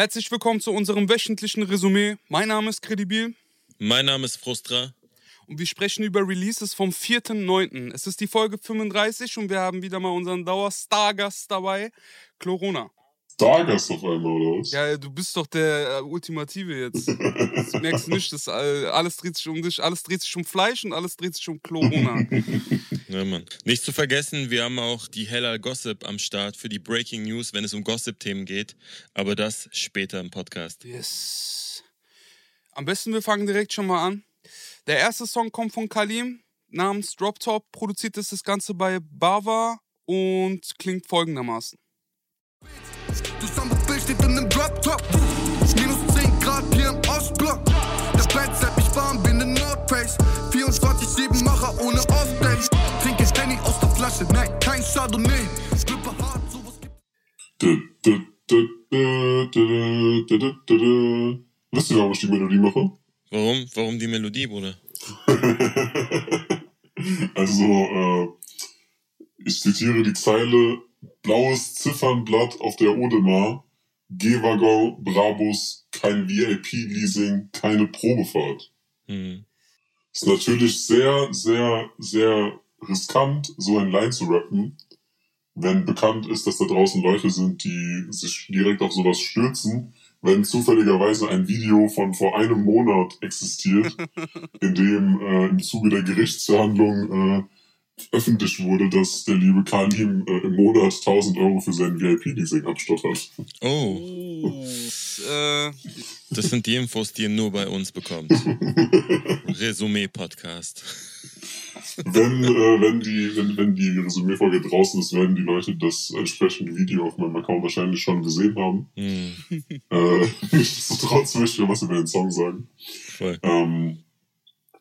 Herzlich willkommen zu unserem wöchentlichen Resümee. Mein Name ist Credibil. Mein Name ist Frustra. Und wir sprechen über Releases vom 4.9. Es ist die Folge 35 und wir haben wieder mal unseren Dauerstargast dabei, Corona. Stargast auf einmal, oder was? Ja, du bist doch der äh, Ultimative jetzt. Das merkst du nicht, dass äh, alles dreht sich um dich, alles dreht sich um Fleisch und alles dreht sich um Corona. Ja, Mann. Nicht zu vergessen, wir haben auch die Hella Gossip am Start für die Breaking News, wenn es um Gossip-Themen geht. Aber das später im Podcast. Yes. Am besten wir fangen direkt schon mal an. Der erste Song kommt von Kalim namens Drop Top. Produziert ist das Ganze bei Bava und klingt folgendermaßen. Du steht in nem Drop-Top. Minus 10 Grad hier im. Kleid, seit ich warm bin in North 24, 7 Macher ohne Off-Days. Trinke Stanley aus der Flasche, nein, kein Chardonnay. Strippe hart, sowas gibt. Wisst ihr, warum ich die Melodie mache? Warum? Warum die Melodie, Bruder? also, äh, ich zitiere die Zeile: Blaues Ziffernblatt auf der Odemar G-Waggon, Brabus, kein VIP-Leasing, keine Probefahrt. Hm. Ist natürlich sehr, sehr, sehr riskant, so ein Line zu rappen, wenn bekannt ist, dass da draußen Leute sind, die sich direkt auf sowas stürzen, wenn zufälligerweise ein Video von vor einem Monat existiert, in dem äh, im Zuge der Gerichtsverhandlung äh, öffentlich wurde, dass der liebe Kalim äh, im Monat 1000 Euro für sein VIP-Leasing abstottert. Oh, Äh, das sind die Infos, die ihr nur bei uns bekommt. Resümee-Podcast. Wenn, äh, wenn, die, wenn, wenn die Resümee-Folge draußen ist, werden die Leute das entsprechende Video auf meinem Account wahrscheinlich schon gesehen haben. Hm, Äh, nichtsdestotrotz möchte ich was über den Song sagen. voll. Ähm,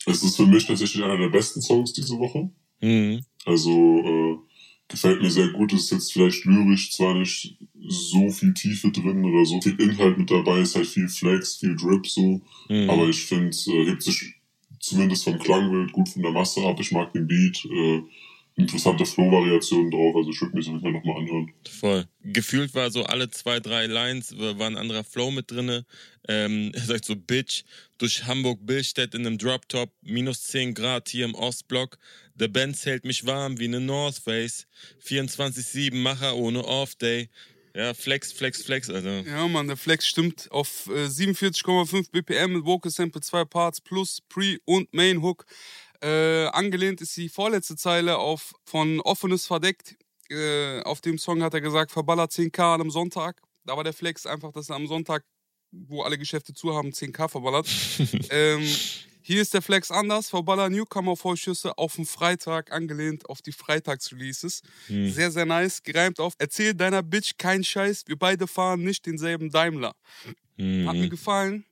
es ist für mich tatsächlich einer der besten Songs diese Woche. Hm, Also äh, gefällt mir sehr gut. Es ist jetzt vielleicht lyrisch zwar nicht so viel Tiefe drin oder so viel Inhalt mit dabei, ist halt viel Flex, viel Drip so. hm. Aber ich finde, äh, hebt sich zumindest vom Klangbild gut von der Masse ab. Ich mag den Beat. Äh, interessante Flow-Variationen drauf. Also ich würde mir das auf jeden Fall nochmal anhören. Voll. Gefühlt war so alle zwei, drei Lines, war ein anderer Flow mit drinne. Ähm, er sagt so, Bitch, durch Hamburg-Billstedt in einem Drop-Top, minus 10 Grad hier im Ostblock. Der Benz hält mich warm wie eine North Face. 24-7 Macher ohne Off-Day. Ja, Flex, Flex, Flex, also. ja, Mann, der Flex stimmt auf äh, 47,5 BPM mit Vocal Sample 2 Parts plus Pre- und Main Hook. Äh, angelehnt ist die vorletzte Zeile auf von Offenes verdeckt. Äh, auf dem Song hat er gesagt, verballert 10k an einem Sonntag. Da war der Flex einfach, dass er am Sonntag, wo alle Geschäfte zu haben, 10k verballert. ähm, hier ist der Flex anders, verballer Newcomer-Vorschüsse auf den Freitag, angelehnt auf die Freitags-Releases. Hm. Sehr, sehr nice, gereimt auf. Erzähl deiner Bitch keinen Scheiß, wir beide fahren nicht denselben Daimler. Hat mir Hm, gefallen.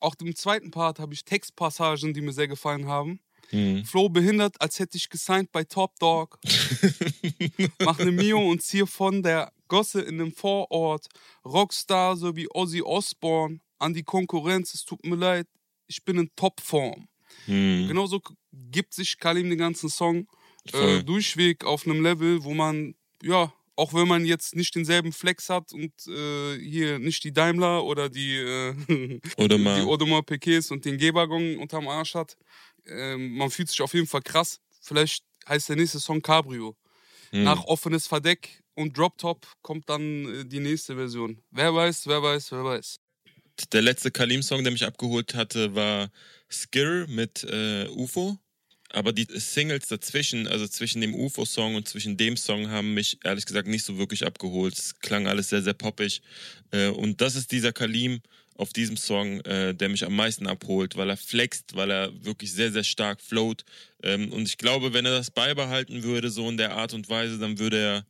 Auch im zweiten Part habe ich Textpassagen, die mir sehr gefallen haben. hm. Flow behindert, als hätte ich gesigned bei Top Dog. Mach ne Mio und ziehe von der Gosse in dem Vorort. Rockstar sowie Ozzy Osbourne. An die Konkurrenz, es tut mir leid, ich bin in Topform. Hm. Genauso gibt sich Kalim den ganzen Song äh, durchweg auf einem Level, wo man, ja, auch wenn man jetzt nicht denselben Flex hat und äh, hier nicht die Daimler oder die, äh, die. Audemars Piguets und den G-Waggon unterm Arsch hat, ähm, man fühlt sich auf jeden Fall krass. Vielleicht heißt der nächste Song Cabrio. Hm. Nach offenes Verdeck und Drop Top kommt dann äh, die nächste Version. Wer weiß, wer weiß, wer weiß. Der letzte Kalim-Song, der mich abgeholt hatte, war Skir mit äh, UFO. Aber die Singles dazwischen, also zwischen dem UFO-Song und zwischen dem Song, haben mich ehrlich gesagt nicht so wirklich abgeholt. Es klang alles sehr, sehr poppig. Äh, und das ist dieser Kalim auf diesem Song, äh, der mich am meisten abholt, weil er flext, weil er wirklich sehr, sehr stark float. Ähm, und ich glaube, wenn er das beibehalten würde, so in der Art und Weise, dann würde er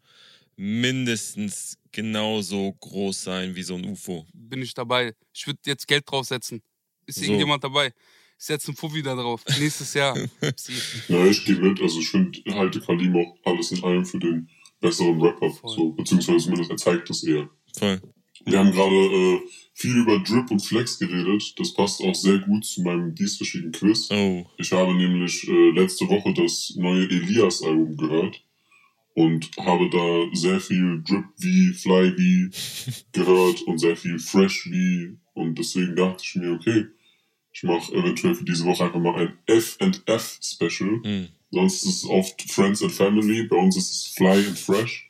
mindestens genauso groß sein wie so ein UFO. Bin ich dabei. Ich würde jetzt Geld draufsetzen. Ist So. irgendjemand dabei? Ich setze einen Fuffi da drauf. Nächstes Jahr. Ja, ich gehe mit. Also ich finde, halte Kalim auch alles in allem für den besseren Rapper. Voll. So, beziehungsweise zumindest er zeigt das eher. Voll. Wir haben gerade äh, viel über Drip und Flex geredet. Das passt auch sehr gut zu meinem dieswöchigen Quiz. Oh. Ich habe nämlich äh, letzte Woche das neue Elias-Album gehört. Und habe da sehr viel Drip wie, Fly wie gehört und sehr viel Fresh wie und deswegen dachte ich mir, okay, ich mache eventuell für diese Woche einfach mal ein F&F Special. Hm. Sonst ist es oft Friends and Family, bei uns ist es Fly and Fresh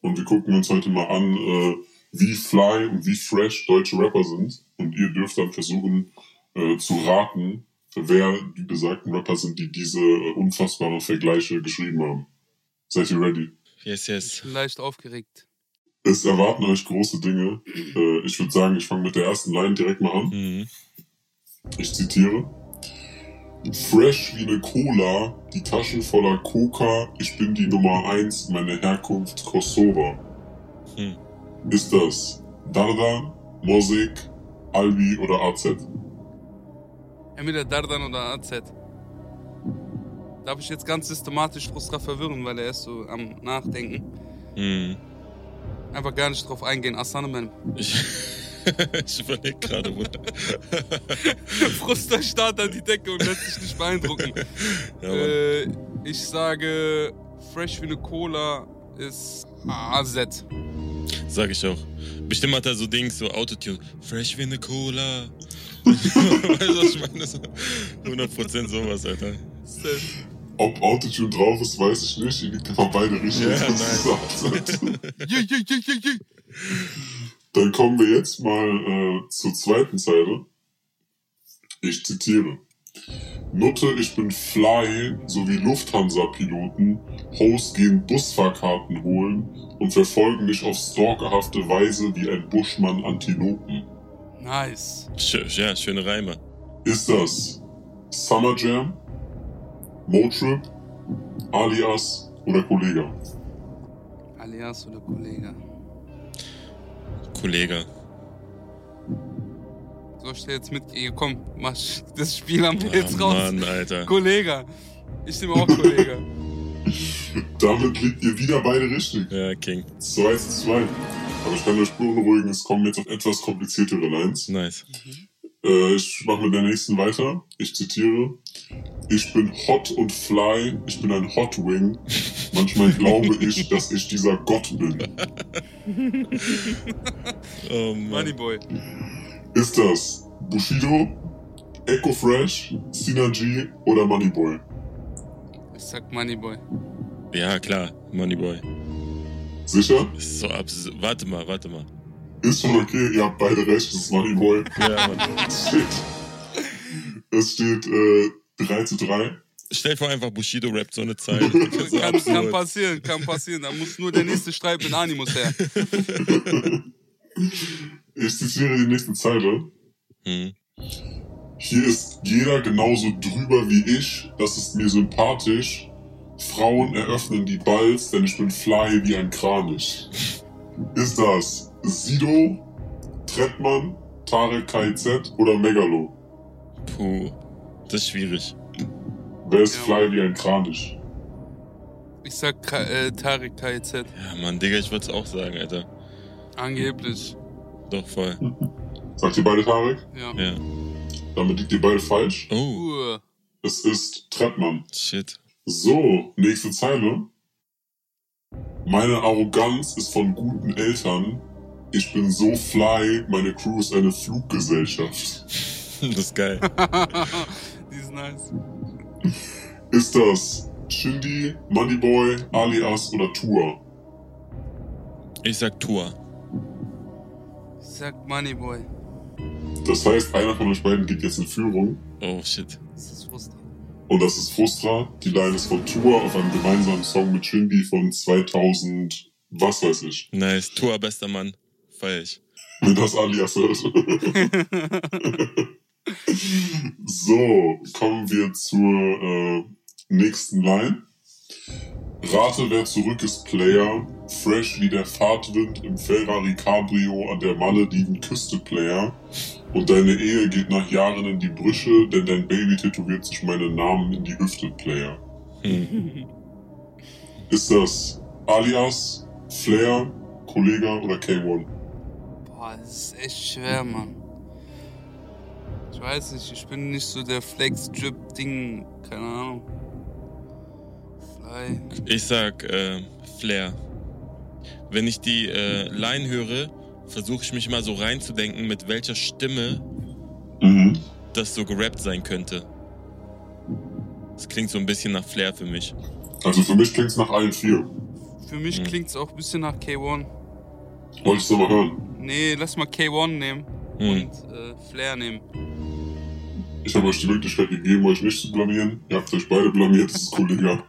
und wir gucken uns heute mal an, äh, wie fly und wie fresh deutsche Rapper sind und ihr dürft dann versuchen äh, zu raten, wer die besagten Rapper sind, die diese äh, unfassbaren Vergleiche geschrieben haben. Seid ihr ready? Yes, yes. Ich bin leicht aufgeregt. Es erwarten euch große Dinge. Äh, ich würde sagen, ich fange mit der ersten Line direkt mal an. Mhm. Ich zitiere. Fresh wie ne Cola, die Taschen voller Coca, ich bin die Nummer eins, meine Herkunft Kosovo. Hm. Ist das Dardan, Mosik, Albi oder AZ? Entweder Dardan oder AZ. Darf ich jetzt ganz systematisch Frustra verwirren, weil er ist so am Nachdenken. Hm. Einfach gar nicht drauf eingehen. Assaneman. Ich, ich überlege gerade, Bruder. Frustra starrt an die Decke und lässt sich nicht beeindrucken. Ja, äh, ich sage, fresh wie eine Cola ist AZ. Sag ich auch. Bestimmt hat er so Dings, so Autotune. Fresh wie eine Cola. weißt du, was ich meine? So 100% sowas, Alter. Safe. Ob Autotune drauf ist, weiß ich nicht. Ihr liegt einfach beide richtig. Nice. Yeah, yeah. Dann kommen wir jetzt mal äh, zur zweiten Zeile. Ich zitiere. Nutte, ich bin fly, so wie Lufthansa-Piloten. Host gehen Busfahrkarten holen und verfolgen mich auf stalkerhafte Weise wie ein Buschmann Antilopen. Nice. Schö ja, schöne Reime. Ist das Summer Jam, Motrip, Alias oder Kollega? Alias oder Kollege. Kollege. Ich dir jetzt mitgehen? Komm, mach das Spiel am Ah, jetzt raus. Mann, Alter. Kollege. Ich nehme auch Kollege. Damit liegt ihr wieder beide richtig. Ja, King. 2 zu 2. Aber ich kann euch beunruhigen, es kommen jetzt noch etwas kompliziertere Lines. Nice. Äh, ich mache mit der nächsten weiter. Ich zitiere. Ich bin hot und fly, ich bin ein Hot Wing. Manchmal glaube ich, dass ich dieser Gott bin. Oh. Moneyboy. Ist das Bushido, Echo Fresh, Synergy oder Moneyboy? Ich sag Moneyboy. Ja, klar. Moneyboy. Sicher? Ist so absurd. Warte mal, warte mal. Ist schon okay, ihr habt beide recht, es ist Moneyboy. Ja, Mann. Shit. Es steht äh, 3 zu 3. Stell dir vor, einfach Bushido rappt so eine Zeile. So Kann, kann passieren, kann passieren. Da muss nur der nächste Streit mit Animus her. Ich zitiere die nächste Zeile. Hm. Hier ist jeder genauso drüber wie ich, das ist mir sympathisch. Frauen eröffnen die Balls, denn ich bin fly wie ein Kranich. Ist das Sido, Trettmann, Tarek KIZ oder Megalo? Puh. Das ist schwierig. Wer ist fly wie ein Kranich? Ich sag Ka äh, Tarek KZ. Ja, Mann, Digga, ich würde es auch sagen, Alter. Angeblich. Doch, voll. Sagt ihr beide Tarek? Ja. Ja. Damit liegt ihr beide falsch. Oh, Es ist Trettmann. shit. So, nächste Zeile. Meine Arroganz ist von guten Eltern. Ich bin so fly, meine Crew ist eine Fluggesellschaft. Das ist geil. die ist nice. Ist das Shindy, Moneyboy, Alias oder Tour? Ich sag Tour. Ich sag Moneyboy. Das heißt, einer von euch beiden geht jetzt in Führung. Oh, shit. Das ist Frustra. Und das ist Frustra. Die Line ist von Tour auf einem gemeinsamen Song mit Shindy von 2000, was weiß ich. Nice. Tour, bester Mann. Feier ich. Wenn das Alias hört. so, kommen wir zur äh, nächsten Line. Rate, wer zurück ist Player. Fresh wie der Fahrtwind im Ferrari Cabrio an der Malediven-Küste Player. Und deine Ehe geht nach Jahren in die Brüche, denn dein Baby tätowiert sich meinen Namen in die Hüfte Player. Ist das Alias, Flair, Kollega oder K1? Boah, das ist echt schwer, Mann. Ich weiß nicht, ich bin nicht so der Flex-Drip-Ding, keine Ahnung. Drei. Ich sag äh, Flair. Wenn ich die äh, Line höre, versuche ich mich mal so reinzudenken, mit welcher Stimme Mhm. das so gerappt sein könnte. Das klingt so ein bisschen nach Flair für mich. Also für mich klingt's nach allen vier. Für mich Hm. klingt's auch ein bisschen nach K1. Wolltest du mal hören? Nee, lass mal K1 nehmen Hm. und äh, Flair nehmen. Ich habe euch die Möglichkeit gegeben, euch nicht zu blamieren. Ihr habt euch beide blamiert, das ist cool, Digga.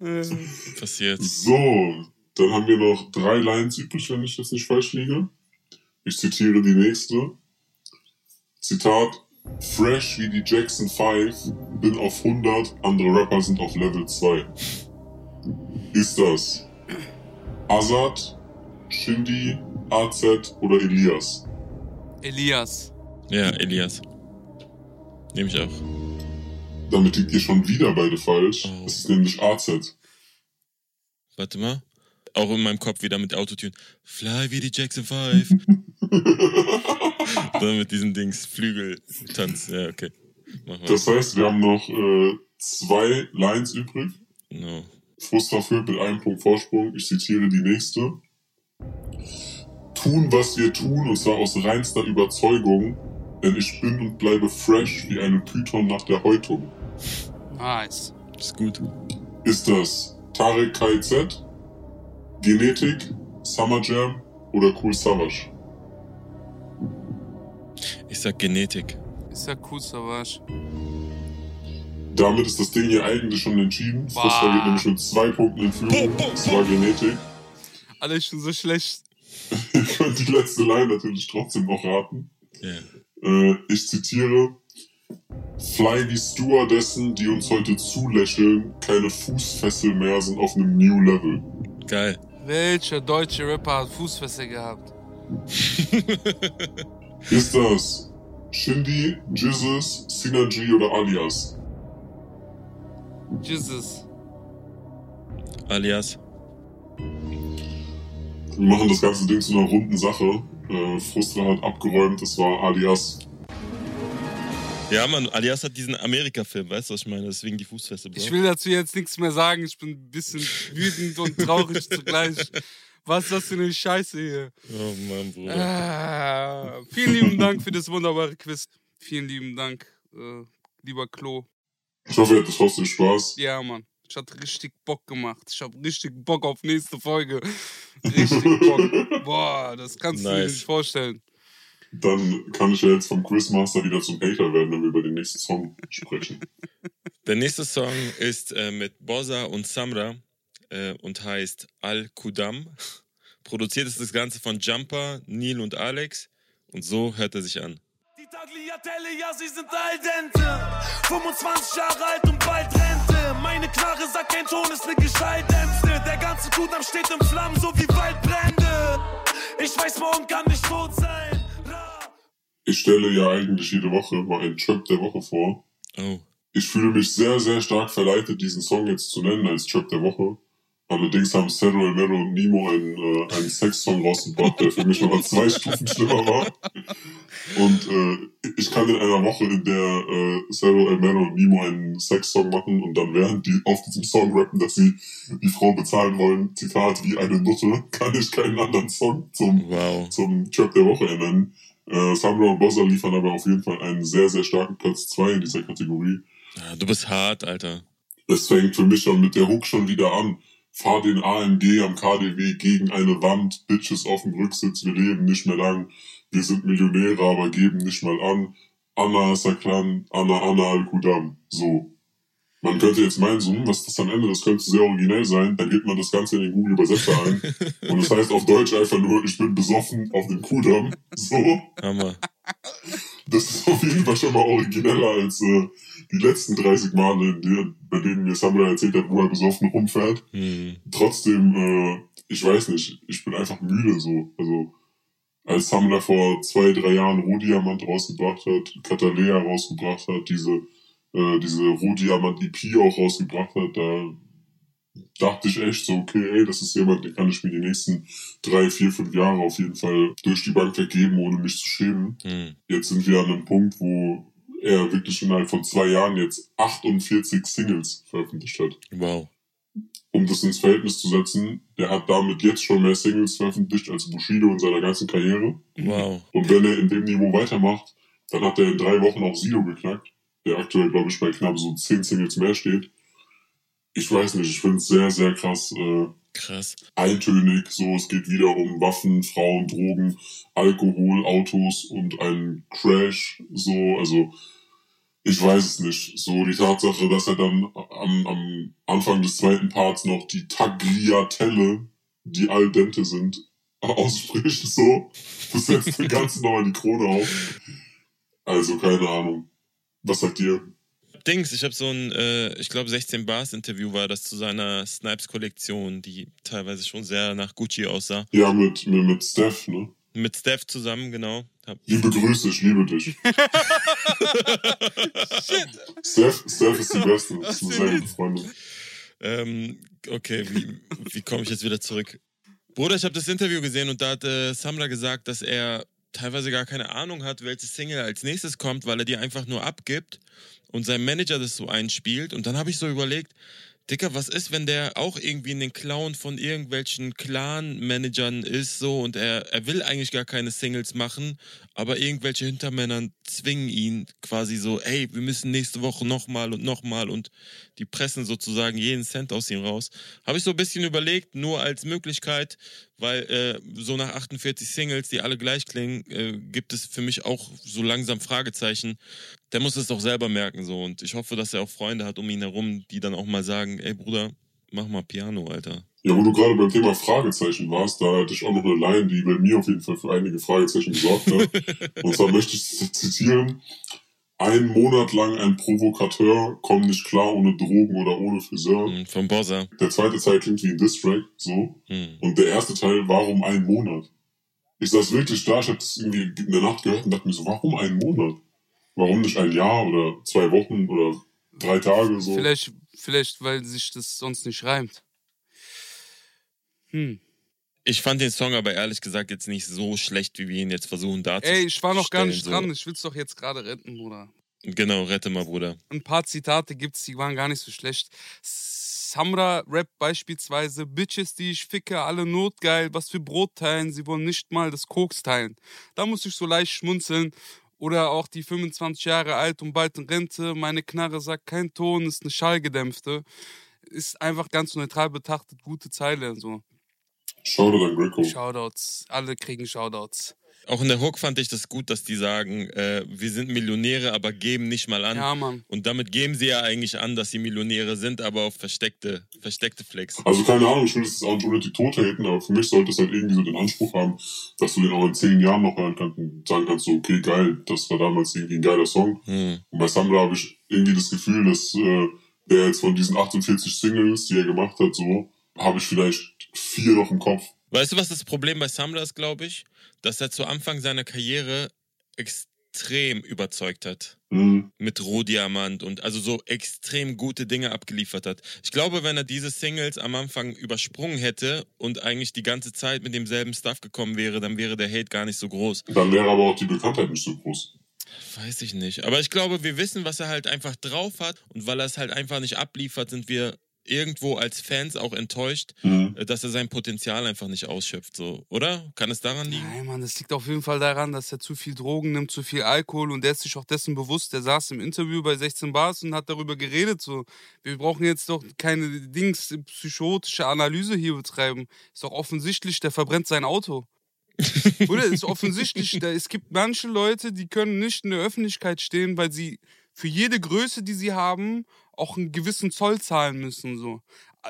Äh, Passiert. So, dann haben wir noch drei Lines übrig, wenn ich jetzt nicht falsch liege. Ich zitiere die nächste. Zitat. Fresh wie die Jackson 5, bin auf 100, andere Rapper sind auf Level 2. Ist das Azad, Shindy, AZ oder Elias? Elias. Ja, Elias. Nehme ich auch. Damit liegt ihr schon wieder beide falsch. Oh. Es ist nämlich AZ. Warte mal. Auch in meinem Kopf wieder mit Autotune. Fly wie die Jackson 5. Dann mit diesen Dings, Flügeltanz. Ja, okay. Das heißt, wir haben noch äh, zwei Lines übrig. No. Frustra führt mit einem Punkt Vorsprung. Ich zitiere die nächste. Tun, was wir tun, und zwar aus reinster Überzeugung, denn ich bin und bleibe fresh wie eine Python nach der Häutung. Nice. Ist gut. Ist das Tarek KZ, Genetik, Summer Jam oder Cool Savage? Ich sag Genetik. Ist ja cool, Savage. Damit ist das Ding hier eigentlich schon entschieden. Wow. Frustra geht nämlich mit zwei Punkten in Führung. Es war Genetik. Alles schon so schlecht. Ihr könnt die letzte Line natürlich trotzdem noch raten. Ja. Äh, ich zitiere. Fly die Stewardessen, die uns heute zulächeln, keine Fußfessel mehr, sind auf einem New Level. Geil. Welcher deutsche Rapper hat Fußfessel gehabt? Ist das Shindy, Jizzes, Synergy oder Alias? Jesus. Alias. Wir machen das ganze Ding zu einer runden Sache. Äh, Frustra hat abgeräumt, es war Alias. Ja, Mann, Alias hat diesen Amerika-Film, weißt du, was ich meine? Deswegen die Fußfeste, Bro. Ich will dazu jetzt nichts mehr sagen. Ich bin ein bisschen wütend und traurig zugleich. Was ist das für eine Scheiße hier? Oh Mann, Bruder. Ah, vielen lieben Dank für das wunderbare Quiz. Vielen lieben Dank, äh, lieber Klo. Ich hoffe, ihr hattet trotzdem Spaß. Ja, Mann. Ich hatte richtig Bock gemacht. Ich habe richtig Bock auf nächste Folge. Richtig Bock. Boah, das kannst du dir Nice. nicht vorstellen. Dann kann ich ja jetzt vom Quizmaster wieder zum Hater werden, wenn wir über den nächsten Song sprechen. Der nächste Song ist äh, mit Bossa und Samra äh, und heißt Al-Kudam. Produziert ist das Ganze von Jumper, Neil und Alex. Und so hört er sich an. Die Tagliatelle, ja, sie sind al dente. 25 Jahre alt und bald Rente. Meine Knarre sagt, kein Ton ist ne Gescheidämste. Der ganze Kudam steht in Flammen, so wie Waldbrände. Ich weiß, morgen kann nicht tot sein. Ich stelle ja eigentlich jede Woche mal einen Trap der Woche vor. Oh. Ich fühle mich sehr, sehr stark verleitet, diesen Song jetzt zu nennen als Trap der Woche. Allerdings haben Cerro Elmero und Nemo einen, äh, einen Sex-Song rausgebracht, der für mich nochmal zwei Stufen schlimmer war. Und äh, ich kann in einer Woche, in der äh, Cerro Elmero und Nemo einen Sex-Song machen und dann während die auf diesem Song rappen, dass sie die Frau bezahlen wollen, Zitat, wie eine Nutte, kann ich keinen anderen Song zum Wow. zum Trap der Woche nennen. Äh, Samra und Bossa liefern aber auf jeden Fall einen sehr, sehr starken Platz 2 in dieser Kategorie. Ah, du bist hart, Alter. Es fängt für mich schon mit der Hook schon wieder an. Fahr den AMG am KDW gegen eine Wand, Bitches auf dem Rücksitz, wir leben nicht mehr lang. Wir sind Millionäre, aber geben nicht mal an. Anna Saklan, Anna Anna Al-Kudam. So. Man könnte jetzt meinen, so, was ist das am Ende? Das könnte sehr originell sein. Dann gibt man das Ganze in den Google-Übersetzer ein. Und es heißt auf Deutsch einfach nur, ich bin besoffen auf dem Kudam. So. Hammer. Das ist auf jeden Fall schon mal origineller als äh, die letzten 30 Male, der, bei denen mir Samuel erzählt hat, wo er besoffen rumfährt. Hm. Trotzdem, äh, ich weiß nicht, ich bin einfach müde so. Also, als Samuel vor zwei, drei Jahren Rohdiamant rausgebracht hat, Katalea rausgebracht hat, diese, äh, diese Rohdiamant-EP auch rausgebracht hat, da dachte ich echt so, okay, ey, das ist jemand, den kann ich mir die nächsten drei, vier, fünf Jahre auf jeden Fall durch die Bank weggeben, ohne mich zu schämen Hm. jetzt sind wir an einem Punkt, wo er wirklich innerhalb von zwei Jahren jetzt 48 Singles veröffentlicht hat. Wow. Um das ins Verhältnis zu setzen, der hat damit jetzt schon mehr Singles veröffentlicht als Bushido in seiner ganzen Karriere. Wow. Und wenn er in dem Niveau weitermacht, dann hat er in drei Wochen auch Sido geknackt, der aktuell, glaube ich, bei knapp so 10 Singles mehr steht. Ich weiß nicht, ich finde es sehr, sehr krass. Äh, Krass. eintönig. So, es geht wieder um Waffen, Frauen, Drogen, Alkohol, Autos und einen Crash. So, also ich weiß es nicht. So die Tatsache, dass er dann am, am Anfang des zweiten Parts noch die Tagliatelle, die al dente sind, ausspricht. So, das setzt den ganzen nochmal die Krone auf. Also keine Ahnung. Was sagt ihr? Dings, ich habe so ein, äh, ich glaube 16 Bars Interview war das zu seiner Snipes Kollektion, die teilweise schon sehr nach Gucci aussah. Ja, mit, mit, mit Steph, ne? Mit Steph zusammen, genau. Hab, Liebe Grüße, ich liebe dich. Steph, Steph ist die Beste. Das ist eine sehr gute Freundin. ähm, okay, wie, wie komme ich jetzt wieder zurück? Bruder, ich habe das Interview gesehen und da hat äh, Samra gesagt, dass er teilweise gar keine Ahnung hat, welche Single als nächstes kommt, weil er die einfach nur abgibt und sein Manager das so einspielt. Und dann habe ich so überlegt, Dicker, was ist, wenn der auch irgendwie in den Clown von irgendwelchen Clan-Managern ist so und er, er will eigentlich gar keine Singles machen, aber irgendwelche Hintermänner zwingen ihn quasi so, ey, wir müssen nächste Woche nochmal und nochmal und die pressen sozusagen jeden Cent aus ihm raus. Habe ich so ein bisschen überlegt, nur als Möglichkeit, weil äh, so nach 48 Singles, die alle gleich klingen, äh, gibt es für mich auch so langsam Fragezeichen. Der muss es doch selber merken so und ich hoffe, dass er auch Freunde hat um ihn herum, die dann auch mal sagen, ey Bruder, mach mal Piano, Alter. Ja, wo du gerade beim Thema Fragezeichen warst, da hatte ich auch noch eine Line, die bei mir auf jeden Fall für einige Fragezeichen gesorgt hat. Und zwar möchte ich zitieren. Ein Monat lang ein Provokateur, komm nicht klar ohne Drogen oder ohne Friseur. Hm, Vom Bossa. Der zweite Teil klingt wie ein Distrack, so. Hm. Und der erste Teil, warum ein Monat? Ich saß wirklich da, ich hab das irgendwie in der Nacht gehört und dachte mir so, warum ein Monat? Warum nicht ein Jahr oder zwei Wochen oder drei Tage so? Vielleicht, vielleicht, weil sich das sonst nicht reimt. Hm. Ich fand den Song aber ehrlich gesagt jetzt nicht so schlecht, wie wir ihn jetzt versuchen darzustellen. Ey, ich war noch gar nicht so. dran. Ich will's doch jetzt gerade retten, Bruder. Genau, rette mal, Bruder. Ein paar Zitate gibt's, die waren gar nicht so schlecht. Samra Rap beispielsweise, Bitches, die ich ficke, alle notgeil, was für Brot teilen, sie wollen nicht mal das Koks teilen. Da muss ich so leicht schmunzeln. Oder auch die 25 Jahre alt und bald in Rente, meine Knarre sagt kein Ton, ist eine Schallgedämpfte. Ist einfach ganz neutral betrachtet, gute Zeile. So. Shoutout an Greco. Shoutouts, alle kriegen Shoutouts. Auch in der Hook fand ich das gut, dass die sagen, äh, wir sind Millionäre, aber geben nicht mal an. Ja, Mann. Und damit geben sie ja eigentlich an, dass sie Millionäre sind, aber auf versteckte, versteckte Flex. Also keine Ahnung, ich will das auch nicht unnötig tot haten, aber für mich sollte es halt irgendwie so den Anspruch haben, dass du den auch in zehn Jahren noch hören kannst und sagen kannst, so, okay, geil, das war damals irgendwie ein geiler Song. Hm. Und bei Samra habe ich irgendwie das Gefühl, dass äh, der jetzt von diesen 48 Singles, die er gemacht hat, so, habe ich vielleicht vier noch im Kopf. Weißt du, was das Problem bei Samra ist, glaube ich? Dass er zu Anfang seiner Karriere extrem überzeugt hat. Mhm. mit Rohdiamant und also so extrem gute Dinge abgeliefert hat. Ich glaube, wenn er diese Singles am Anfang übersprungen hätte und eigentlich die ganze Zeit mit demselben Stuff gekommen wäre, dann wäre der Hate gar nicht so groß. Dann wäre aber auch die Bekanntheit nicht so groß. Weiß ich nicht. Aber ich glaube, wir wissen, was er halt einfach drauf hat und weil er es halt einfach nicht abliefert, sind wir irgendwo als Fans auch enttäuscht, Mhm. äh, dass er sein Potenzial einfach nicht ausschöpft, so, oder? Kann es daran liegen? Nein, Mann, das liegt auf jeden Fall daran, dass er zu viel Drogen nimmt, zu viel Alkohol und der ist sich auch dessen bewusst. Der saß im Interview bei 16 Bars und hat darüber geredet. So, wir brauchen jetzt doch keine Dings, psychotische Analyse hier betreiben. Ist doch offensichtlich, der verbrennt sein Auto. Oder ist offensichtlich, da, es gibt manche Leute, die können nicht in der Öffentlichkeit stehen, weil sie für jede Größe, die sie haben, auch einen gewissen Zoll zahlen müssen. So.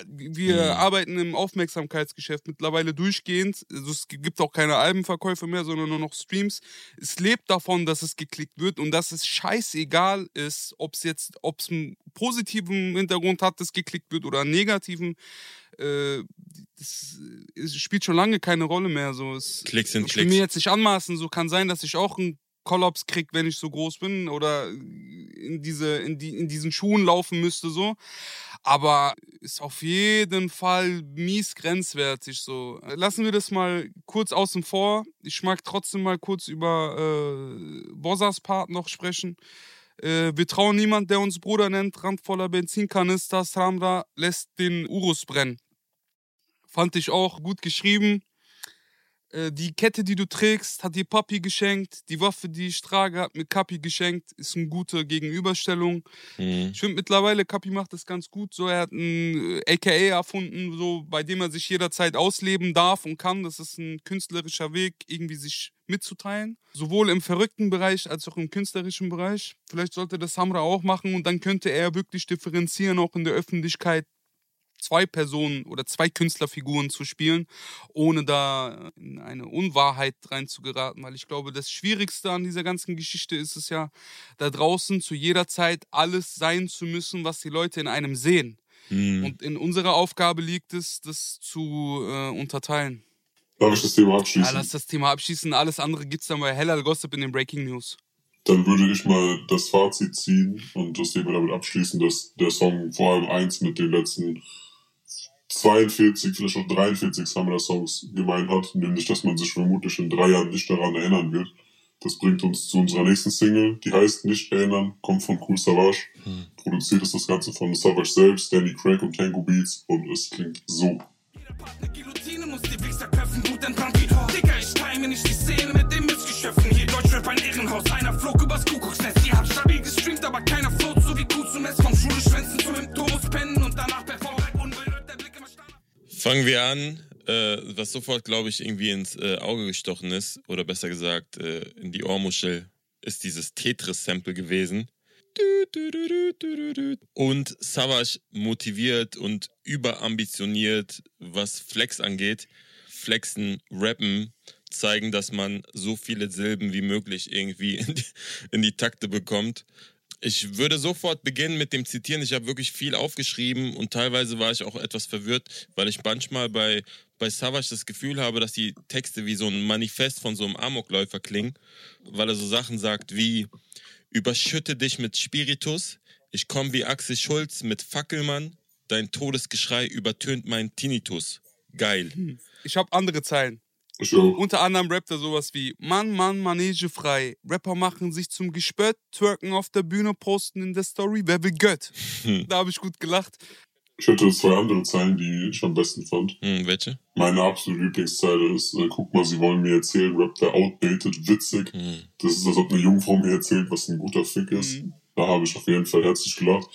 Wir Mhm. arbeiten im Aufmerksamkeitsgeschäft mittlerweile durchgehend. Also es gibt auch keine Albenverkäufe mehr, sondern nur noch Streams. Es lebt davon, dass es geklickt wird und dass es scheißegal ist, ob es jetzt, ob es einen positiven Hintergrund hat, dass geklickt wird oder einen negativen. Äh, das es spielt schon lange keine Rolle mehr. So. Es, Klicks sind ich will Klicks. mir jetzt nicht anmaßen, so kann sein, dass ich auch einen Kollaps krieg, wenn ich so groß bin oder in diese in die in diesen Schuhen laufen müsste so, aber ist auf jeden Fall mies grenzwertig so. Lassen wir das mal kurz außen vor. Ich mag trotzdem mal kurz über äh, Bossas Part noch sprechen. Äh, wir trauen niemand, der uns Bruder nennt. Randvoller Benzinkanister. Samra lässt den Urus brennen. Fand ich auch gut geschrieben. Äh, die Kette, die du trägst, hat dir Papi geschenkt. Die Waffe, die ich trage, hat mir Kapi geschenkt. Ist eine gute Gegenüberstellung. Mhm. Ich finde mittlerweile, Kapi macht das ganz gut. So, er hat ein äh, AKA erfunden, so, bei dem er sich jederzeit ausleben darf und kann. Das ist ein künstlerischer Weg, irgendwie sich mitzuteilen. Sowohl im verrückten Bereich als auch im künstlerischen Bereich. Vielleicht sollte das Samra auch machen und dann könnte er wirklich differenzieren, auch in der Öffentlichkeit zwei Personen oder zwei Künstlerfiguren zu spielen, ohne da in eine Unwahrheit reinzugeraten. Weil ich glaube, das Schwierigste an dieser ganzen Geschichte ist es ja, da draußen zu jeder Zeit alles sein zu müssen, was die Leute in einem sehen. Mhm. Und in unserer Aufgabe liegt es, das zu äh, unterteilen. Darf ich das Thema Ja, abschließen? lass das Thema abschließen. Alles andere gibt's dann bei Hellal Gossip in den Breaking News. Dann würde ich mal das Fazit ziehen und das Thema damit abschließen, dass der Song vor allem eins mit den letzten 42, vielleicht auch 43 Summer-Songs gemeint hat, nämlich, dass man sich vermutlich in drei Jahren nicht daran erinnern wird. Das bringt uns zu unserer nächsten Single, die heißt Nicht erinnern, kommt von Cool Savage. Produziert ist das Ganze von Savage selbst, Danny Craig und Tango Beats und es klingt so. Jeder Partner Guillotine muss die Wichser köpfen, gut entbrannt wie Digga, ich time nicht die Szene Fangen wir an, äh, was sofort, glaube ich, irgendwie ins äh, Auge gestochen ist, oder besser gesagt, äh, in die Ohrmuschel, ist dieses Tetris-Sample gewesen. Und Savage motiviert und überambitioniert, was Flex angeht. Flexen, rappen, zeigen, dass man so viele Silben wie möglich irgendwie in die, in die Takte bekommt. Ich würde sofort beginnen mit dem Zitieren. Ich habe wirklich viel aufgeschrieben und teilweise war ich auch etwas verwirrt, weil ich manchmal bei, bei Savage das Gefühl habe, dass die Texte wie so ein Manifest von so einem Amokläufer klingen, weil er so Sachen sagt wie Überschütte dich mit Spiritus, ich komme wie Axel Schulz mit Fackelmann, dein Todesgeschrei übertönt mein Tinnitus. Geil. Ich habe andere Zeilen. Auch. Unter anderem rappt er sowas wie Mann, Mann, Manege frei. Rapper machen sich zum Gespött, twerken auf der Bühne, posten in der Story, wer will Gött? Da habe ich gut gelacht. Ich hätte zwei andere Zeilen, die ich am besten fand. Hm, welche? Meine absolute Lieblingszeile ist, äh, guck mal, sie wollen mir erzählen, rappt der outdated, witzig. Hm. Das ist, als ob eine Jungfrau mir erzählt, was ein guter Fick ist. Mhm. Da habe ich auf jeden Fall herzlich gelacht.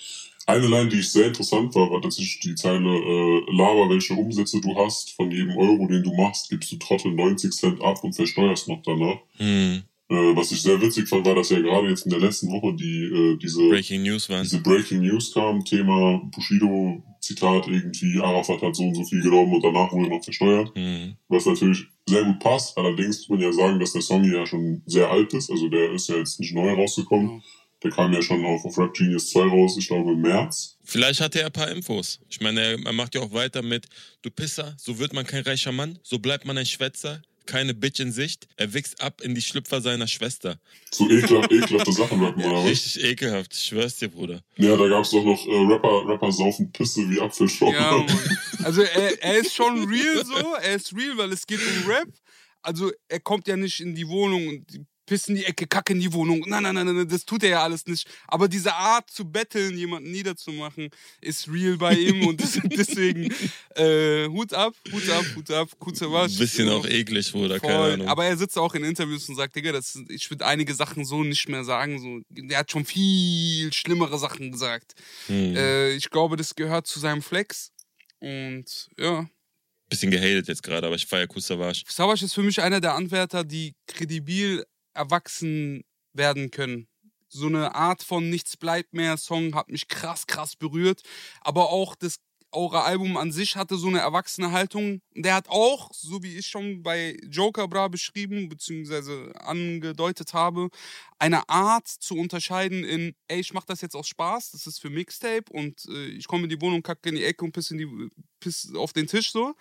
Eine Line, die ich sehr interessant war, war tatsächlich die Zeile, äh, Lava, welche Umsätze du hast, von jedem Euro, den du machst, gibst du Trottel 90 Cent ab und versteuerst noch danach. Hm. Äh, was ich sehr witzig fand, war, dass ja gerade jetzt in der letzten Woche die, äh, diese, Breaking News waren. diese Breaking News kam, Thema Bushido, Zitat irgendwie, Arafat hat so und so viel genommen und danach wurde noch versteuert. Hm. Was natürlich sehr gut passt. Allerdings muss man ja sagen, dass der Song hier ja schon sehr alt ist. Also der ist ja jetzt nicht neu rausgekommen. Ja. Der kam ja schon auf, auf Rap Genius 2 raus, ich glaube im März. Vielleicht hat er ein paar Infos. Ich meine, er, er macht ja auch weiter mit, du Pisser, so wird man kein reicher Mann, so bleibt man ein Schwätzer, keine Bitch in Sicht, er wächst ab in die Schlüpfer seiner Schwester. So ekelhaft, ekelhafte Sachen rappen, oder was? Richtig ekelhaft, ich schwör's dir, Bruder. Ja, da gab's doch noch äh, Rapper, Rapper saufen Pisse wie Apfelschorle. Ja. Also er, er ist schon real so, er ist real, weil es geht um Rap. Also er kommt ja nicht in die Wohnung und die piss in die Ecke, kacke in die Wohnung. Nein, nein, nein, nein, das tut er ja alles nicht. Aber diese Art zu betteln, jemanden niederzumachen, ist real bei ihm und deswegen äh, Hut ab, Hut ab, Hut ab, Ein bisschen auch eklig, Bruder, keine Voll. Ahnung. Aber er sitzt auch in Interviews und sagt, Digga, das, ich würde einige Sachen so nicht mehr sagen. So, der hat schon viel schlimmere Sachen gesagt. Hm. Äh, ich glaube, das gehört zu seinem Flex. Und ja, Bisschen gehatet jetzt gerade, aber ich feier Kusavage. Savage ist für mich einer der Anwärter, die kredibil erwachsen werden können. So eine Art von Nichts bleibt mehr Song hat mich krass, krass berührt. Aber auch das eure Album an sich hatte so eine erwachsene Haltung. Der hat auch, so wie ich schon bei Joker Bra beschrieben bzw. angedeutet habe, eine Art zu unterscheiden in, ey, ich mach das jetzt aus Spaß, das ist für Mixtape und äh, ich komme in die Wohnung, kacke in die Ecke und piss, in die, piss auf den Tisch so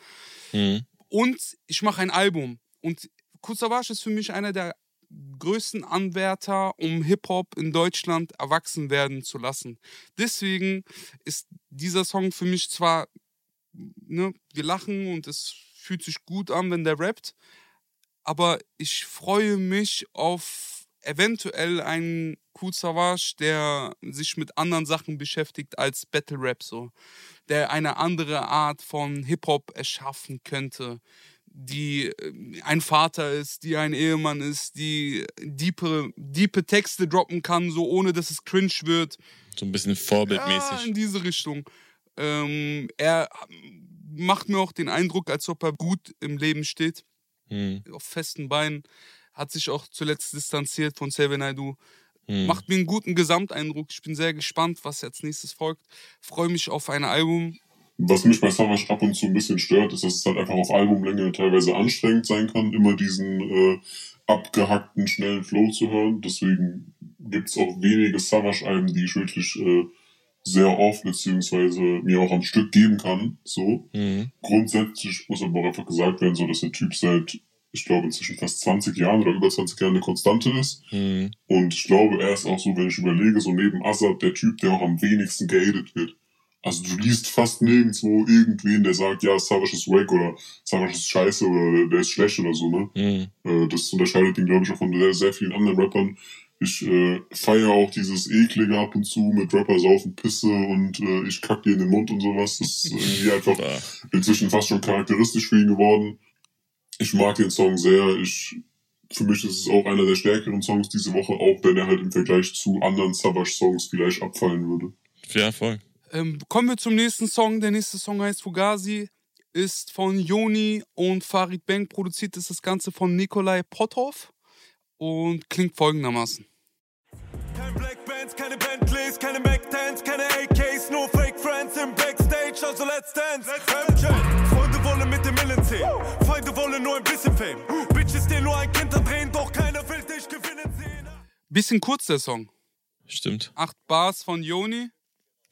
Hm. und ich mache ein Album. Und Kusavage ist für mich einer der größten Anwärter, um Hip-Hop in Deutschland erwachsen werden zu lassen. Deswegen ist dieser Song für mich zwar, ne, wir lachen und es fühlt sich gut an, wenn der rappt, aber ich freue mich auf eventuell einen Savage, der sich mit anderen Sachen beschäftigt als Battle Rap so. Der eine andere Art von Hip-Hop erschaffen könnte, die äh, ein Vater ist, die ein Ehemann ist, die diepe, diepe Texte droppen kann, so ohne dass es cringe wird. So ein bisschen vorbildmäßig. Ja, in diese Richtung. Ähm, er macht mir auch den Eindruck, als ob er gut im Leben steht, Hm. auf festen Beinen. Hat sich auch zuletzt distanziert von Seven I Do. Hm. Macht mir einen guten Gesamteindruck. Ich bin sehr gespannt, was als nächstes folgt. Freue mich auf ein Album. Was mich bei Savage ab und zu ein bisschen stört, ist, dass es halt einfach auf Albumlänge teilweise anstrengend sein kann, immer diesen äh, abgehackten, schnellen Flow zu hören. Deswegen gibt es auch wenige Savage-Alben, die ich wirklich äh, sehr oft beziehungsweise mir auch am Stück geben kann. So. Mhm. Grundsätzlich muss aber auch einfach gesagt werden, so dass der Typ seit, ich glaube, inzwischen fast 20 Jahren oder über 20 Jahren eine Konstante ist. Mhm. Und ich glaube, er ist auch so, wenn ich überlege, so neben Assad der Typ, der auch am wenigsten gehatet wird. Also du liest fast nirgendwo irgendwen, der sagt, ja, Savage ist wack oder Savage ist scheiße oder der ist schlecht oder so, ne? Mhm. Äh, das unterscheidet ihn, glaube ich, auch von sehr, sehr vielen anderen Rappern. Ich äh, feiere auch dieses eklige ab und zu mit Rapper saufen Pisse und äh, ich kack dir in den Mund und sowas. Das ist irgendwie einfach inzwischen fast schon charakteristisch für ihn geworden. Ich mag den Song sehr. Ich, für mich ist es auch einer der stärkeren Songs diese Woche, auch wenn er halt im Vergleich zu anderen Savage-Songs vielleicht abfallen würde. Ja, voll. Ähm, kommen wir zum nächsten Song. Der nächste Song heißt Fugazi, ist von Joni und Farid Bang. Produziert ist das Ganze von Nikolai Potthoff und klingt folgendermaßen. Kein Black Bands, keine Bentleys, keine Mac-10s, keine AKs, nur Fake Friends im Backstage, also let's dance. MJ, Freunde wollen mit dem Millen ziehen, Feinde wollen nur ein bisschen Fame. Bitches, dir nur ein Kind drehen, doch keiner will dich gewinnen sehen. Bisschen kurz der Song. Stimmt. Acht Bars von Joni,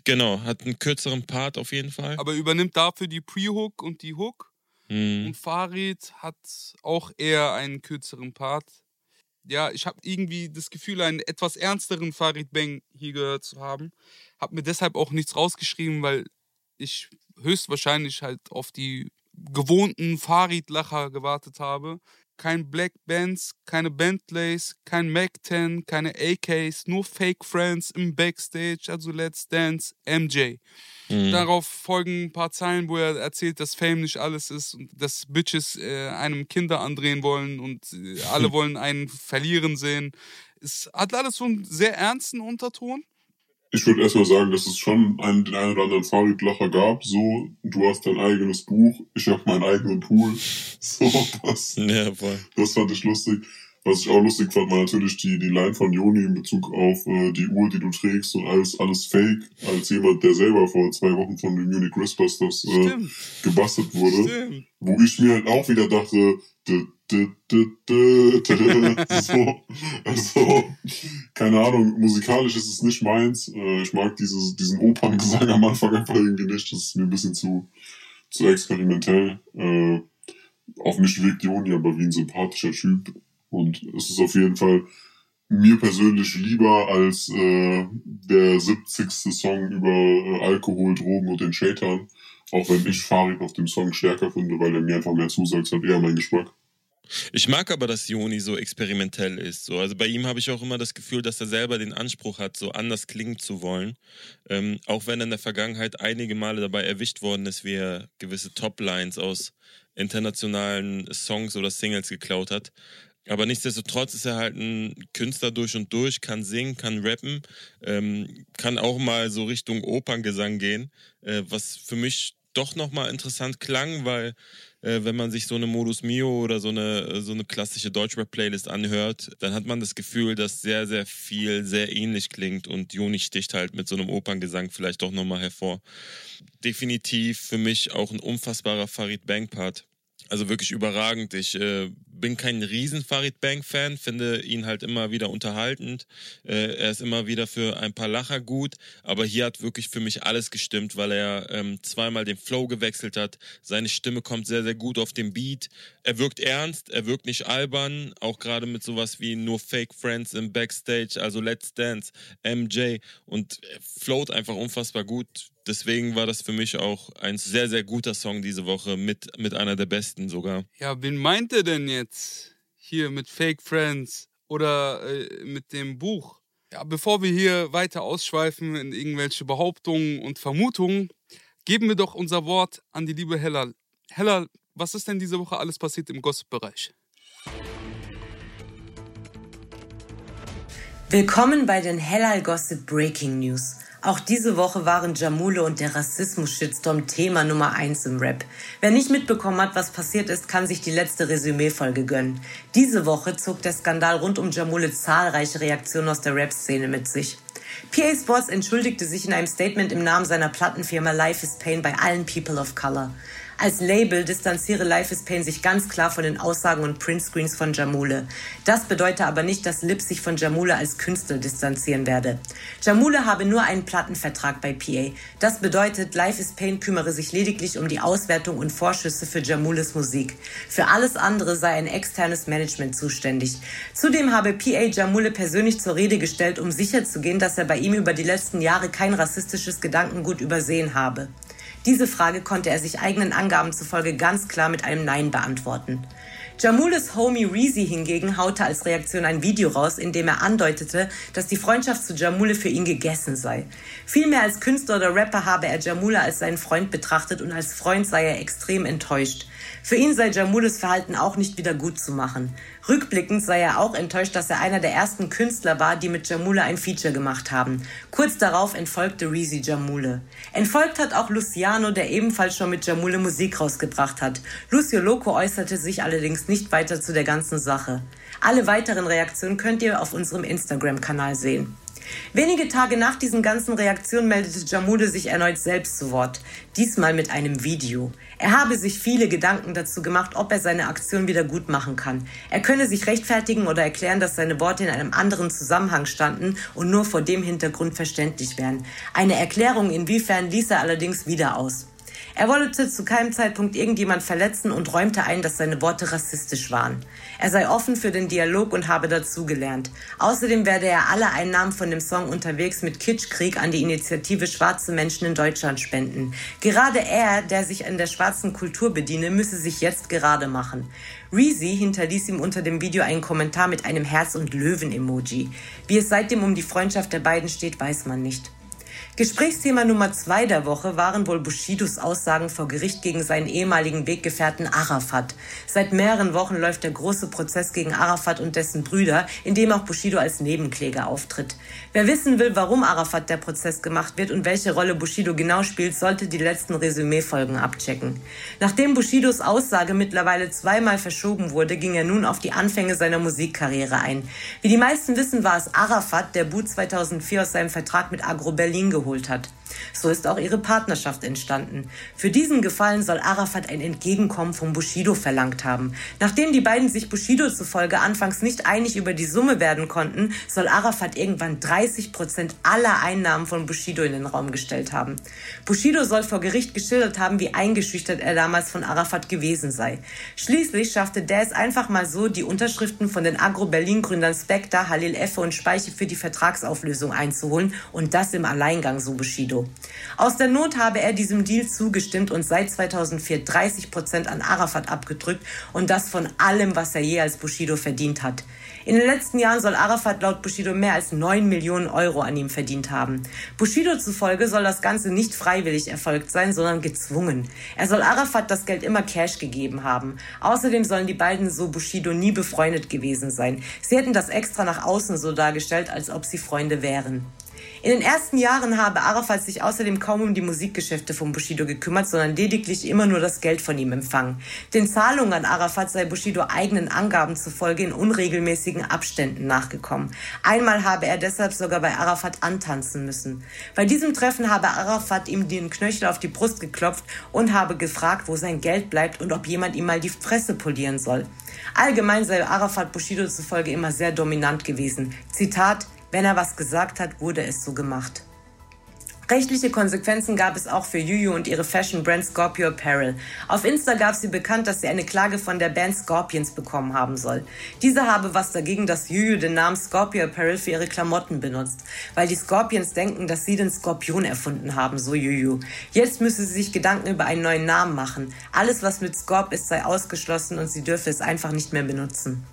Genau, hat einen kürzeren Part auf jeden Fall. aber übernimmt dafür die Pre-Hook und die Hook. Mhm. Und Farid hat auch eher einen kürzeren Part. Ja, ich habe irgendwie das Gefühl, einen etwas ernsteren Farid Bang hier gehört zu haben. Hab mir deshalb auch nichts rausgeschrieben, weil ich höchstwahrscheinlich halt auf die gewohnten Farid-Lacher gewartet habe. Kein Black Bands, keine Bentleys, kein Mac 10, keine AKs, nur Fake Friends im Backstage, also Let's Dance, MJ. Mhm. Darauf folgen ein paar Zeilen, wo er erzählt, dass Fame nicht alles ist und dass Bitches äh, einem Kinder andrehen wollen und äh, alle wollen einen verlieren sehen. Es hat alles so einen sehr ernsten Unterton. Ich würde erstmal sagen, dass es schon einen, den einen oder anderen Farid-Lacher gab. So, du hast dein eigenes Buch, ich habe meinen eigenen Pool. So, das, Ja, voll. das fand ich lustig. Was ich auch lustig fand, war natürlich die, die Line von Joni in Bezug auf äh, die Uhr, die du trägst und alles, alles fake. Als jemand, der selber vor zwei Wochen von den Munich Whispers äh, gebastelt wurde. stimmt. Wo ich mir halt auch wieder dachte, so, also, keine Ahnung, musikalisch ist es nicht meins. Äh, Ich mag dieses, diesen Operngesang am Anfang einfach irgendwie nicht. Das ist mir ein bisschen zu, zu experimentell. Äh, Auf mich wirkt Joni aber wie ein sympathischer Typ. Und es ist auf jeden Fall mir persönlich lieber als äh, der 70. Song über Alkohol, Drogen und den Shatern. Auch wenn ich Farid auf dem Song stärker finde, weil er mir einfach mehr zusagt, hat eher mein Geschmack. Ich mag aber, dass Joni so experimentell ist. So. Also bei ihm habe ich auch immer das Gefühl, dass er selber den Anspruch hat, so anders klingen zu wollen. Ähm, auch wenn er in der Vergangenheit einige Male dabei erwischt worden ist, wie er gewisse Toplines aus internationalen Songs oder Singles geklaut hat. Aber nichtsdestotrotz ist er halt ein Künstler durch und durch, kann singen, kann rappen, ähm, kann auch mal so Richtung Operngesang gehen, äh, was für mich doch nochmal interessant klang, weil wenn man sich so eine Modus Mio oder so eine, so eine klassische Deutschrap-Playlist anhört, dann hat man das Gefühl, dass sehr, sehr viel sehr ähnlich klingt und Joni sticht halt mit so einem Operngesang vielleicht doch nochmal hervor. Definitiv für mich auch ein unfassbarer Farid Bang-Part. Also wirklich überragend. Ich äh, bin kein riesen Farid Bang-Fan, finde ihn halt immer wieder unterhaltend. Äh, er ist immer wieder für ein paar Lacher gut, aber hier hat wirklich für mich alles gestimmt, weil er ähm, zweimal den Flow gewechselt hat. Seine Stimme kommt sehr, sehr gut auf den Beat. Er wirkt ernst, er wirkt nicht albern, auch gerade mit sowas wie nur Fake Friends im Backstage, also Let's Dance, MJ und float einfach unfassbar gut. Deswegen war das für mich auch ein sehr, sehr guter Song diese Woche, mit, mit einer der besten sogar. Ja, wen meint er denn jetzt hier mit Fake Friends oder äh, mit dem Buch? Ja, bevor wir hier weiter ausschweifen in irgendwelche Behauptungen und Vermutungen, geben wir doch unser Wort an die liebe Hella. Hella, was ist denn diese Woche alles passiert im Gossip-Bereich? Willkommen bei den Hellal Gossip Breaking News. Auch diese Woche waren Jamule und der Rassismus-Shitstorm Thema Nummer 1 im Rap. Wer nicht mitbekommen hat, was passiert ist, kann sich die letzte Resümee-Folge gönnen. Diese Woche zog der Skandal rund um Jamule zahlreiche Reaktionen aus der Rap-Szene mit sich. PA Sports entschuldigte sich in einem Statement im Namen seiner Plattenfirma Life is Pain bei allen People of Color. Als Label distanziere Life is Pain sich ganz klar von den Aussagen und Printscreens von Jamule. Das bedeutet aber nicht, dass Lip sich von Jamule als Künstler distanzieren werde. Jamule habe nur einen Plattenvertrag bei PA. Das bedeutet, Life is Pain kümmere sich lediglich um die Auswertung und Vorschüsse für Jamules Musik. Für alles andere sei ein externes Management zuständig. Zudem habe PA Jamule persönlich zur Rede gestellt, um sicherzugehen, dass er bei ihm über die letzten Jahre kein rassistisches Gedankengut übersehen habe. Diese Frage konnte er sich eigenen Angaben zufolge ganz klar mit einem Nein beantworten. Jamules Homie Reezy hingegen haute als Reaktion ein Video raus, in dem er andeutete, dass die Freundschaft zu Jamule für ihn gegessen sei. Vielmehr als Künstler oder Rapper habe er Jamule als seinen Freund betrachtet und als Freund sei er extrem enttäuscht. Für ihn sei Jamules Verhalten auch nicht wieder gut zu machen. Rückblickend sei er auch enttäuscht, dass er einer der ersten Künstler war, die mit Jamule ein Feature gemacht haben. Kurz darauf entfolgte Reezy Jamule. Entfolgt hat auch Luciano, der ebenfalls schon mit Jamule Musik rausgebracht hat. Lucio Loco äußerte sich allerdings nicht weiter zu der ganzen Sache. Alle weiteren Reaktionen könnt ihr auf unserem Instagram-Kanal sehen. Wenige Tage nach diesen ganzen Reaktionen meldete Jamule sich erneut selbst zu Wort, diesmal mit einem Video. Er habe sich viele Gedanken dazu gemacht, ob er seine Aktion wieder gut machen kann. Er könne sich rechtfertigen oder erklären, dass seine Worte in einem anderen Zusammenhang standen und nur vor dem Hintergrund verständlich wären. Eine Erklärung inwiefern ließ er allerdings wieder aus. Er wollte zu keinem Zeitpunkt irgendjemand verletzen und räumte ein, dass seine Worte rassistisch waren. Er sei offen für den Dialog und habe dazugelernt. Außerdem werde er alle Einnahmen von dem Song unterwegs mit Kitschkrieg an die Initiative Schwarze Menschen in Deutschland spenden. Gerade er, der sich an der schwarzen Kultur bediene, müsse sich jetzt gerade machen. Reezy hinterließ ihm unter dem Video einen Kommentar mit einem Herz- und Löwen-Emoji. Wie es seitdem um die Freundschaft der beiden steht, weiß man nicht. Gesprächsthema Nummer zwei der Woche waren wohl Bushidos Aussagen vor Gericht gegen seinen ehemaligen Weggefährten Arafat. Seit mehreren Wochen läuft der große Prozess gegen Arafat und dessen Brüder, in dem auch Bushido als Nebenkläger auftritt. Wer wissen will, warum Arafat der Prozess gemacht wird und welche Rolle Bushido genau spielt, sollte die letzten Resümee-Folgen abchecken. Nachdem Bushidos Aussage mittlerweile zweimal verschoben wurde, ging er nun auf die Anfänge seiner Musikkarriere ein. Wie die meisten wissen, war es Arafat, der Bu 2004 aus seinem Vertrag mit Agro Berlin geholt geholt hat. So ist auch ihre Partnerschaft entstanden. Für diesen Gefallen soll Arafat ein Entgegenkommen von Bushido verlangt haben. Nachdem die beiden sich Bushido zufolge anfangs nicht einig über die Summe werden konnten, soll Arafat irgendwann 30 Prozent aller Einnahmen von Bushido in den Raum gestellt haben. Bushido soll vor Gericht geschildert haben, wie eingeschüchtert er damals von Arafat gewesen sei. Schließlich schaffte der es einfach mal so, die Unterschriften von den Agro-Berlin-Gründern Spectre, Halil Effe und Speiche für die Vertragsauflösung einzuholen und das im Alleingang, so Bushido. Aus der Not habe er diesem Deal zugestimmt und seit 2004 30 Prozent an Arafat abgedrückt und das von allem, was er je als Bushido verdient hat. In den letzten Jahren soll Arafat laut Bushido mehr als 9 Millionen Euro an ihm verdient haben. Bushido zufolge soll das Ganze nicht freiwillig erfolgt sein, sondern gezwungen. Er soll Arafat das Geld immer Cash gegeben haben. Außerdem sollen die beiden so Bushido nie befreundet gewesen sein. Sie hätten das extra nach außen so dargestellt, als ob sie Freunde wären. In den ersten Jahren habe Arafat sich außerdem kaum um die Musikgeschäfte von Bushido gekümmert, sondern lediglich immer nur das Geld von ihm empfangen. Den Zahlungen an Arafat sei Bushido eigenen Angaben zufolge in unregelmäßigen Abständen nachgekommen. Einmal habe er deshalb sogar bei Arafat antanzen müssen. Bei diesem Treffen habe Arafat ihm den Knöchel auf die Brust geklopft und habe gefragt, wo sein Geld bleibt und ob jemand ihm mal die Fresse polieren soll. Allgemein sei Arafat Bushido zufolge immer sehr dominant gewesen. Zitat, wenn er was gesagt hat, wurde es so gemacht. Rechtliche Konsequenzen gab es auch für Juju und ihre Fashion-Brand Scorpio Apparel. Auf Insta gab sie bekannt, dass sie eine Klage von der Band Scorpions bekommen haben soll. Diese habe was dagegen, dass Juju den Namen Scorpio Apparel für ihre Klamotten benutzt, weil die Scorpions denken, dass sie den Skorpion erfunden haben, so Juju. Jetzt müsse sie sich Gedanken über einen neuen Namen machen. Alles, was mit Scorp ist, sei ausgeschlossen und sie dürfe es einfach nicht mehr benutzen.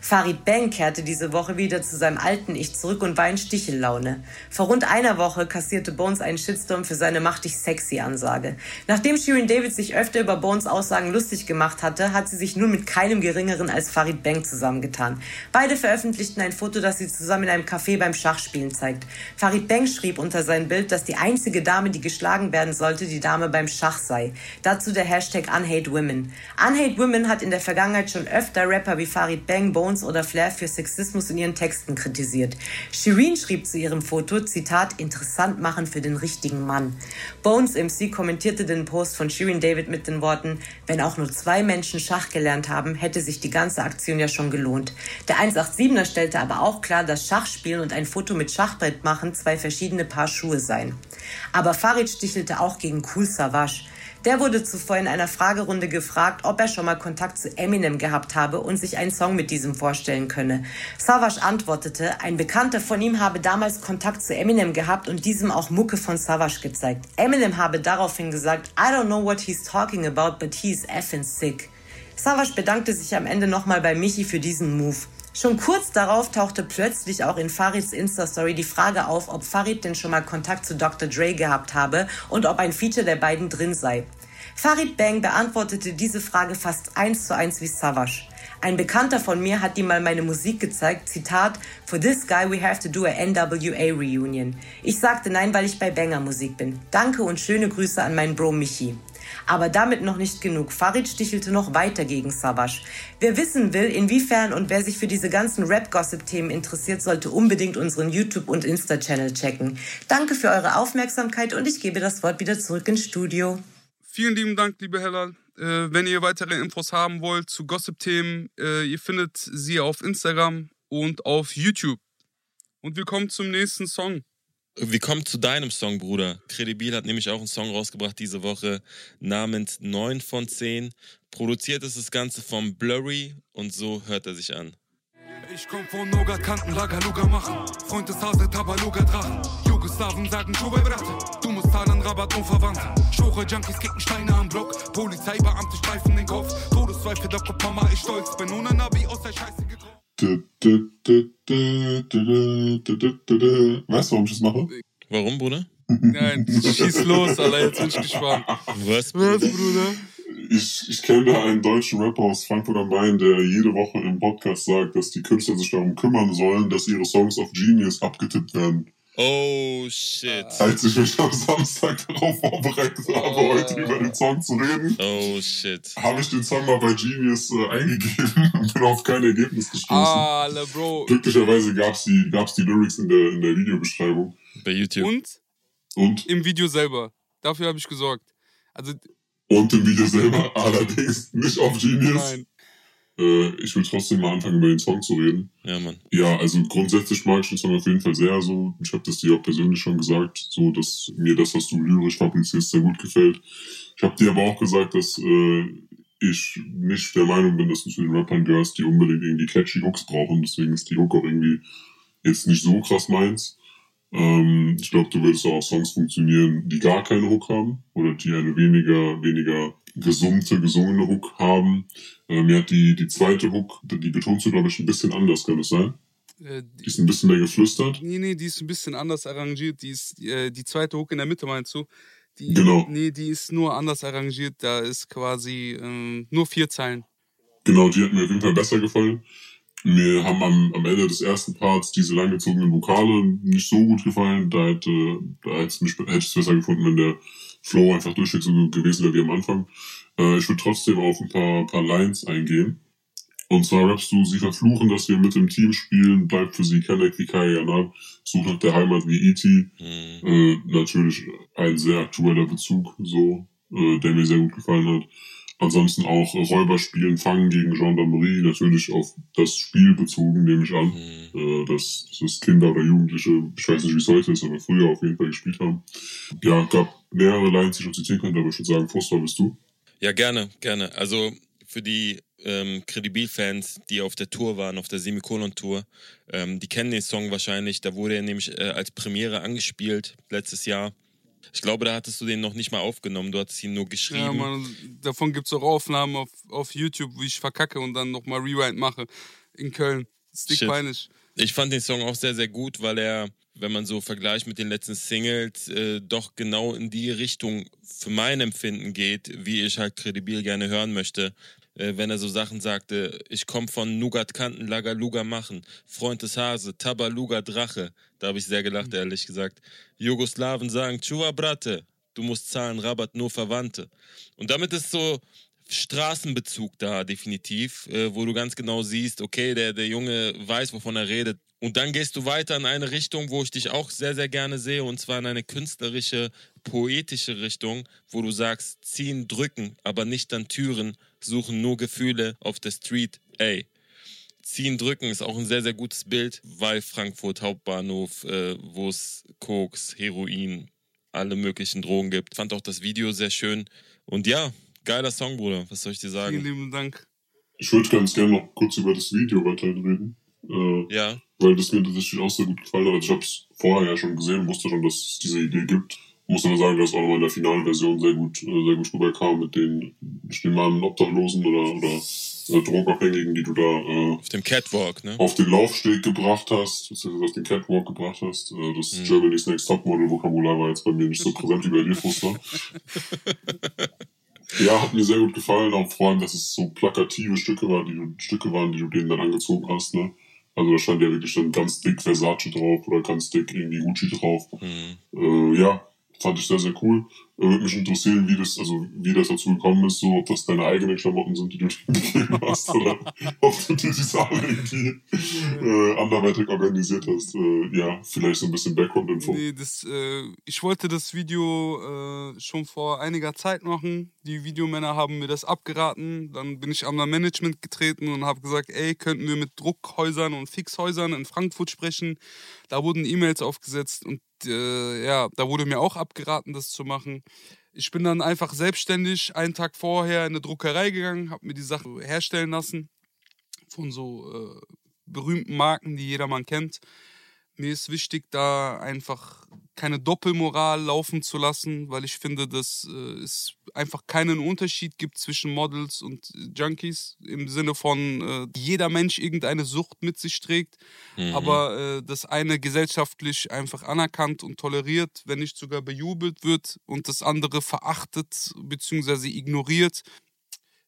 Farid Bang kehrte diese Woche wieder zu seinem alten Ich zurück und war in Stichellaune. Vor rund einer Woche kassierte Bones einen Shitstorm für seine machtig sexy Ansage. Nachdem Shirin David sich öfter über Bones Aussagen lustig gemacht hatte, hat sie sich nun mit keinem geringeren als Farid Bang zusammengetan. Beide veröffentlichten ein Foto, das sie zusammen in einem Café beim Schachspielen zeigt. Farid Bang schrieb unter sein Bild, dass die einzige Dame, die geschlagen werden sollte, die Dame beim Schach sei. Dazu der Hashtag UnhateWomen. UnhateWomen hat in der Vergangenheit schon öfter Rapper wie Farid Bang, Bones oder Flair für Sexismus in ihren Texten kritisiert. Shireen schrieb zu ihrem Foto, Zitat, interessant machen für den richtigen Mann. Bones MC kommentierte den Post von Shireen David mit den Worten, wenn auch nur zwei Menschen Schach gelernt haben, hätte sich die ganze Aktion ja schon gelohnt. Der 187er stellte aber auch klar, dass Schachspielen und ein Foto mit Schachbrett machen zwei verschiedene Paar Schuhe seien. Aber Farid stichelte auch gegen Cool Savage. Der wurde zuvor in einer Fragerunde gefragt, ob er schon mal Kontakt zu Eminem gehabt habe und sich einen Song mit diesem vorstellen könne. Savage antwortete, ein Bekannter von ihm habe damals Kontakt zu Eminem gehabt und diesem auch Mucke von Savage gezeigt. Eminem habe daraufhin gesagt, I don't know what he's talking about, but he's effing sick. Savage bedankte sich am Ende nochmal bei Michi für diesen Move. Schon kurz darauf tauchte plötzlich auch in Farids Insta-Story die Frage auf, ob Farid denn schon mal Kontakt zu Dr. Dre gehabt habe und ob ein Feature der beiden drin sei. Farid Bang beantwortete diese Frage fast eins zu eins wie Savage. Ein Bekannter von mir hat ihm mal meine Musik gezeigt, Zitat, For this guy we have to do a NWA reunion. Ich sagte nein, weil ich bei Banger Musik bin. Danke und schöne Grüße an meinen Bro Michi. Aber damit noch nicht genug. Farid stichelte noch weiter gegen Savage. Wer wissen will, inwiefern und wer sich für diese ganzen Rap-Gossip-Themen interessiert, sollte unbedingt unseren YouTube- und Insta-Channel checken. Danke für eure Aufmerksamkeit und ich gebe das Wort wieder zurück ins Studio. Vielen lieben Dank, liebe Hella. Äh, wenn ihr weitere Infos haben wollt zu Gossip-Themen, äh, ihr findet sie auf Instagram und auf YouTube. Und wir kommen zum nächsten Song. Wir kommen zu deinem Song, Bruder. Credibil hat nämlich auch einen Song rausgebracht diese Woche namens 9 von 10. Produziert ist das Ganze vom Blurry und so hört er sich an. Ich komm von Noga, Kanten, Lager, Luga machen. Freund des Hase, Tabaluga, Drachen. Jugoslawen sagen Schuhe, Bratte. Du musst zahlen, Rabatt, unverwandt. Schore, Junkies kicken Steine am Block. Polizeibeamte streifen den Kopf. Todesweifel, der Kopf, Mama, ich stolz. Bin ohne Navi aus der Scheiße gekommen. Weißt du, warum ich das mache? Warum, Bruder? Nein, schieß los, Alter, jetzt bin ich gespannt. Was, Was, Bruder? Bruder? Ich, ich kenne da einen deutschen Rapper aus Frankfurt am Main, der jede Woche im Podcast sagt, dass die Künstler sich darum kümmern sollen, dass ihre Songs auf Genius abgetippt werden. Oh, shit. Als ich mich am Samstag darauf vorbereitet habe, heute über den Song zu reden, Oh, shit. habe ich den Song mal bei Genius äh, eingegeben und bin auf kein Ergebnis gestoßen. Ah, Bro. Glücklicherweise gab's die, gab's die Lyrics in der, in der Videobeschreibung. Bei YouTube. Und Und, im Video selber. Dafür habe ich gesorgt. Also, und im Video selber, allerdings nicht auf Genius. nein. Äh, ich will trotzdem mal anfangen, über den Song zu reden. Ja, Mann. Ja, also grundsätzlich mag ich den Song auf jeden Fall sehr so. Ich habe das dir auch persönlich schon gesagt, so dass mir das, was du lyrisch fabrizierst, sehr gut gefällt. Ich habe dir aber auch gesagt, dass äh, ich nicht der Meinung bin, dass du zu den Rappern gehörst, die unbedingt irgendwie catchy Hooks brauchen. Deswegen ist die Hook auch irgendwie jetzt nicht so krass meins. Ähm, ich glaube, du würdest auch auf Songs funktionieren, die gar keine Hook haben oder die eine weniger, weniger gesummte, gesungene Hook haben. Äh, mir hat die, die zweite Hook, die betonst du, glaube ich, ein bisschen anders, kann das sein? Äh, Die ist ein bisschen mehr geflüstert. Nee, nee, die ist ein bisschen anders arrangiert. Die ist äh, die zweite Hook in der Mitte, meinst du? Die, Genau. Nee, die ist nur anders arrangiert. Da ist quasi ähm, nur vier Zeilen. Genau, die hat mir auf jeden Fall besser gefallen. Mir haben am, am Ende des ersten Parts diese langgezogenen Vokale nicht so gut gefallen. Da hätte, da hätte ich es besser gefunden, wenn der Flow einfach durchweg so gewesen wäre wie am Anfang. Äh, ich würde trotzdem auf ein paar, paar Lines eingehen. Und zwar rappst du, sie verfluchen, dass wir mit dem Team spielen, bleibt für sie Kenneck wie Kai Janab, sucht nach der Heimat wie E.T. Hm. Äh, natürlich ein sehr aktueller Bezug, so, äh, der mir sehr gut gefallen hat. Ansonsten auch Räuber spielen, Fangen gegen Gendarmerie, natürlich auf das Spiel bezogen, nehme ich an. Hm. Äh, dass, dass Kinder oder Jugendliche, ich weiß nicht, wie es heute ist, aber früher auf jeden Fall gespielt haben. Ja, gab mehrere Lines, die ich noch zitieren könnte, aber ich würde sagen, Fußball bist du. Ja, gerne, gerne. Also für die ähm, Credibil-Fans, die auf der Tour waren, auf der Semikolon-Tour, ähm, die kennen den Song wahrscheinlich. Da wurde er nämlich äh, als Premiere angespielt letztes Jahr. Ich glaube, da hattest du den noch nicht mal aufgenommen. Du hattest ihn nur geschrieben. Ja, man, davon gibt es auch Aufnahmen auf, auf YouTube, wie ich verkacke und dann nochmal Rewind mache. in Köln. Shit. peinlich. Ich fand den Song auch sehr, sehr gut, weil er, wenn man so vergleicht mit den letzten Singles, äh, doch genau in die Richtung für mein Empfinden geht, wie ich halt kredibil gerne hören möchte. Äh, wenn er so Sachen sagte, ich komme von Nougat Kanten, Lager Luga machen, Freund des Hase, Tabaluga Drache. Da habe ich sehr gelacht, ehrlich gesagt. Jugoslawen sagen, Chuva Brate, du musst zahlen, Rabatt nur Verwandte. Und damit ist so Straßenbezug da definitiv, äh, wo du ganz genau siehst, okay, der, der Junge weiß, wovon er redet. Und dann gehst du weiter in eine Richtung, wo ich dich auch sehr, sehr gerne sehe, und zwar in eine künstlerische, poetische Richtung, wo du sagst, ziehen, drücken, aber nicht an Türen, suchen nur Gefühle auf der Street, ey. Ziehen, drücken ist auch ein sehr, sehr gutes Bild, weil Frankfurt Hauptbahnhof, äh, wo es Koks, Heroin, alle möglichen Drogen gibt. Fand auch das Video sehr schön. Und ja, geiler Song, Bruder. Was soll ich dir Vielen sagen? lieben Dank. Ich würde ganz gerne noch kurz über das Video weiterhin reden. Äh, Ja, weil das mir tatsächlich auch sehr gut gefallen hat. Ich habe es vorher ja schon gesehen, wusste schon, dass es diese Idee gibt. Muss aber sagen, dass auch nochmal in der finalen Version sehr gut, äh, sehr gut rüberkam mit den, ich nehme an, Obdachlosen oder, oder äh, Drogabhängigen, die du da äh, auf dem Catwalk, ne? auf den Laufsteg gebracht hast, beziehungsweise auf den Catwalk gebracht hast. Äh, das Mhm. Germany's Next Topmodel Vokabular war jetzt bei mir nicht so präsent wie bei dir, Fuster. ja, hat mir sehr gut gefallen, auch vor allem, dass es so plakative Stücke waren, die du, Stücke waren, die du denen dann angezogen hast, ne? Also da stand ja wirklich dann ganz dick Versace drauf oder ganz dick irgendwie Gucci drauf. Mhm. Äh, ja, fand ich sehr, sehr cool. Äh, Würde mich interessieren, wie das, also wie das dazu gekommen ist, so ob das deine eigenen Klamotten sind, die du dir gegeben hast, oder ob du dir die Sachen irgendwie äh, anderweitig organisiert hast. Äh, ja, vielleicht so ein bisschen Background-Info. Nee, das, äh, ich wollte das Video äh, schon vor einiger Zeit machen. Die Videomänner haben mir das abgeraten. Dann bin ich an mein Management getreten und habe gesagt, ey, könnten wir mit Druckhäusern und Fixhäusern in Frankfurt sprechen. Da wurden E-Mails aufgesetzt und äh, ja, da wurde mir auch abgeraten, das zu machen. Ich bin dann einfach selbstständig einen Tag vorher in eine Druckerei gegangen, habe mir die Sachen herstellen lassen von so äh, berühmten Marken, die jedermann kennt. Mir ist wichtig, da einfach keine Doppelmoral laufen zu lassen, weil ich finde, dass äh, es einfach keinen Unterschied gibt zwischen Models und Junkies im Sinne von äh, jeder Mensch irgendeine Sucht mit sich trägt, Mhm. aber äh, das eine gesellschaftlich einfach anerkannt und toleriert, wenn nicht sogar bejubelt wird und das andere verachtet bzw. ignoriert.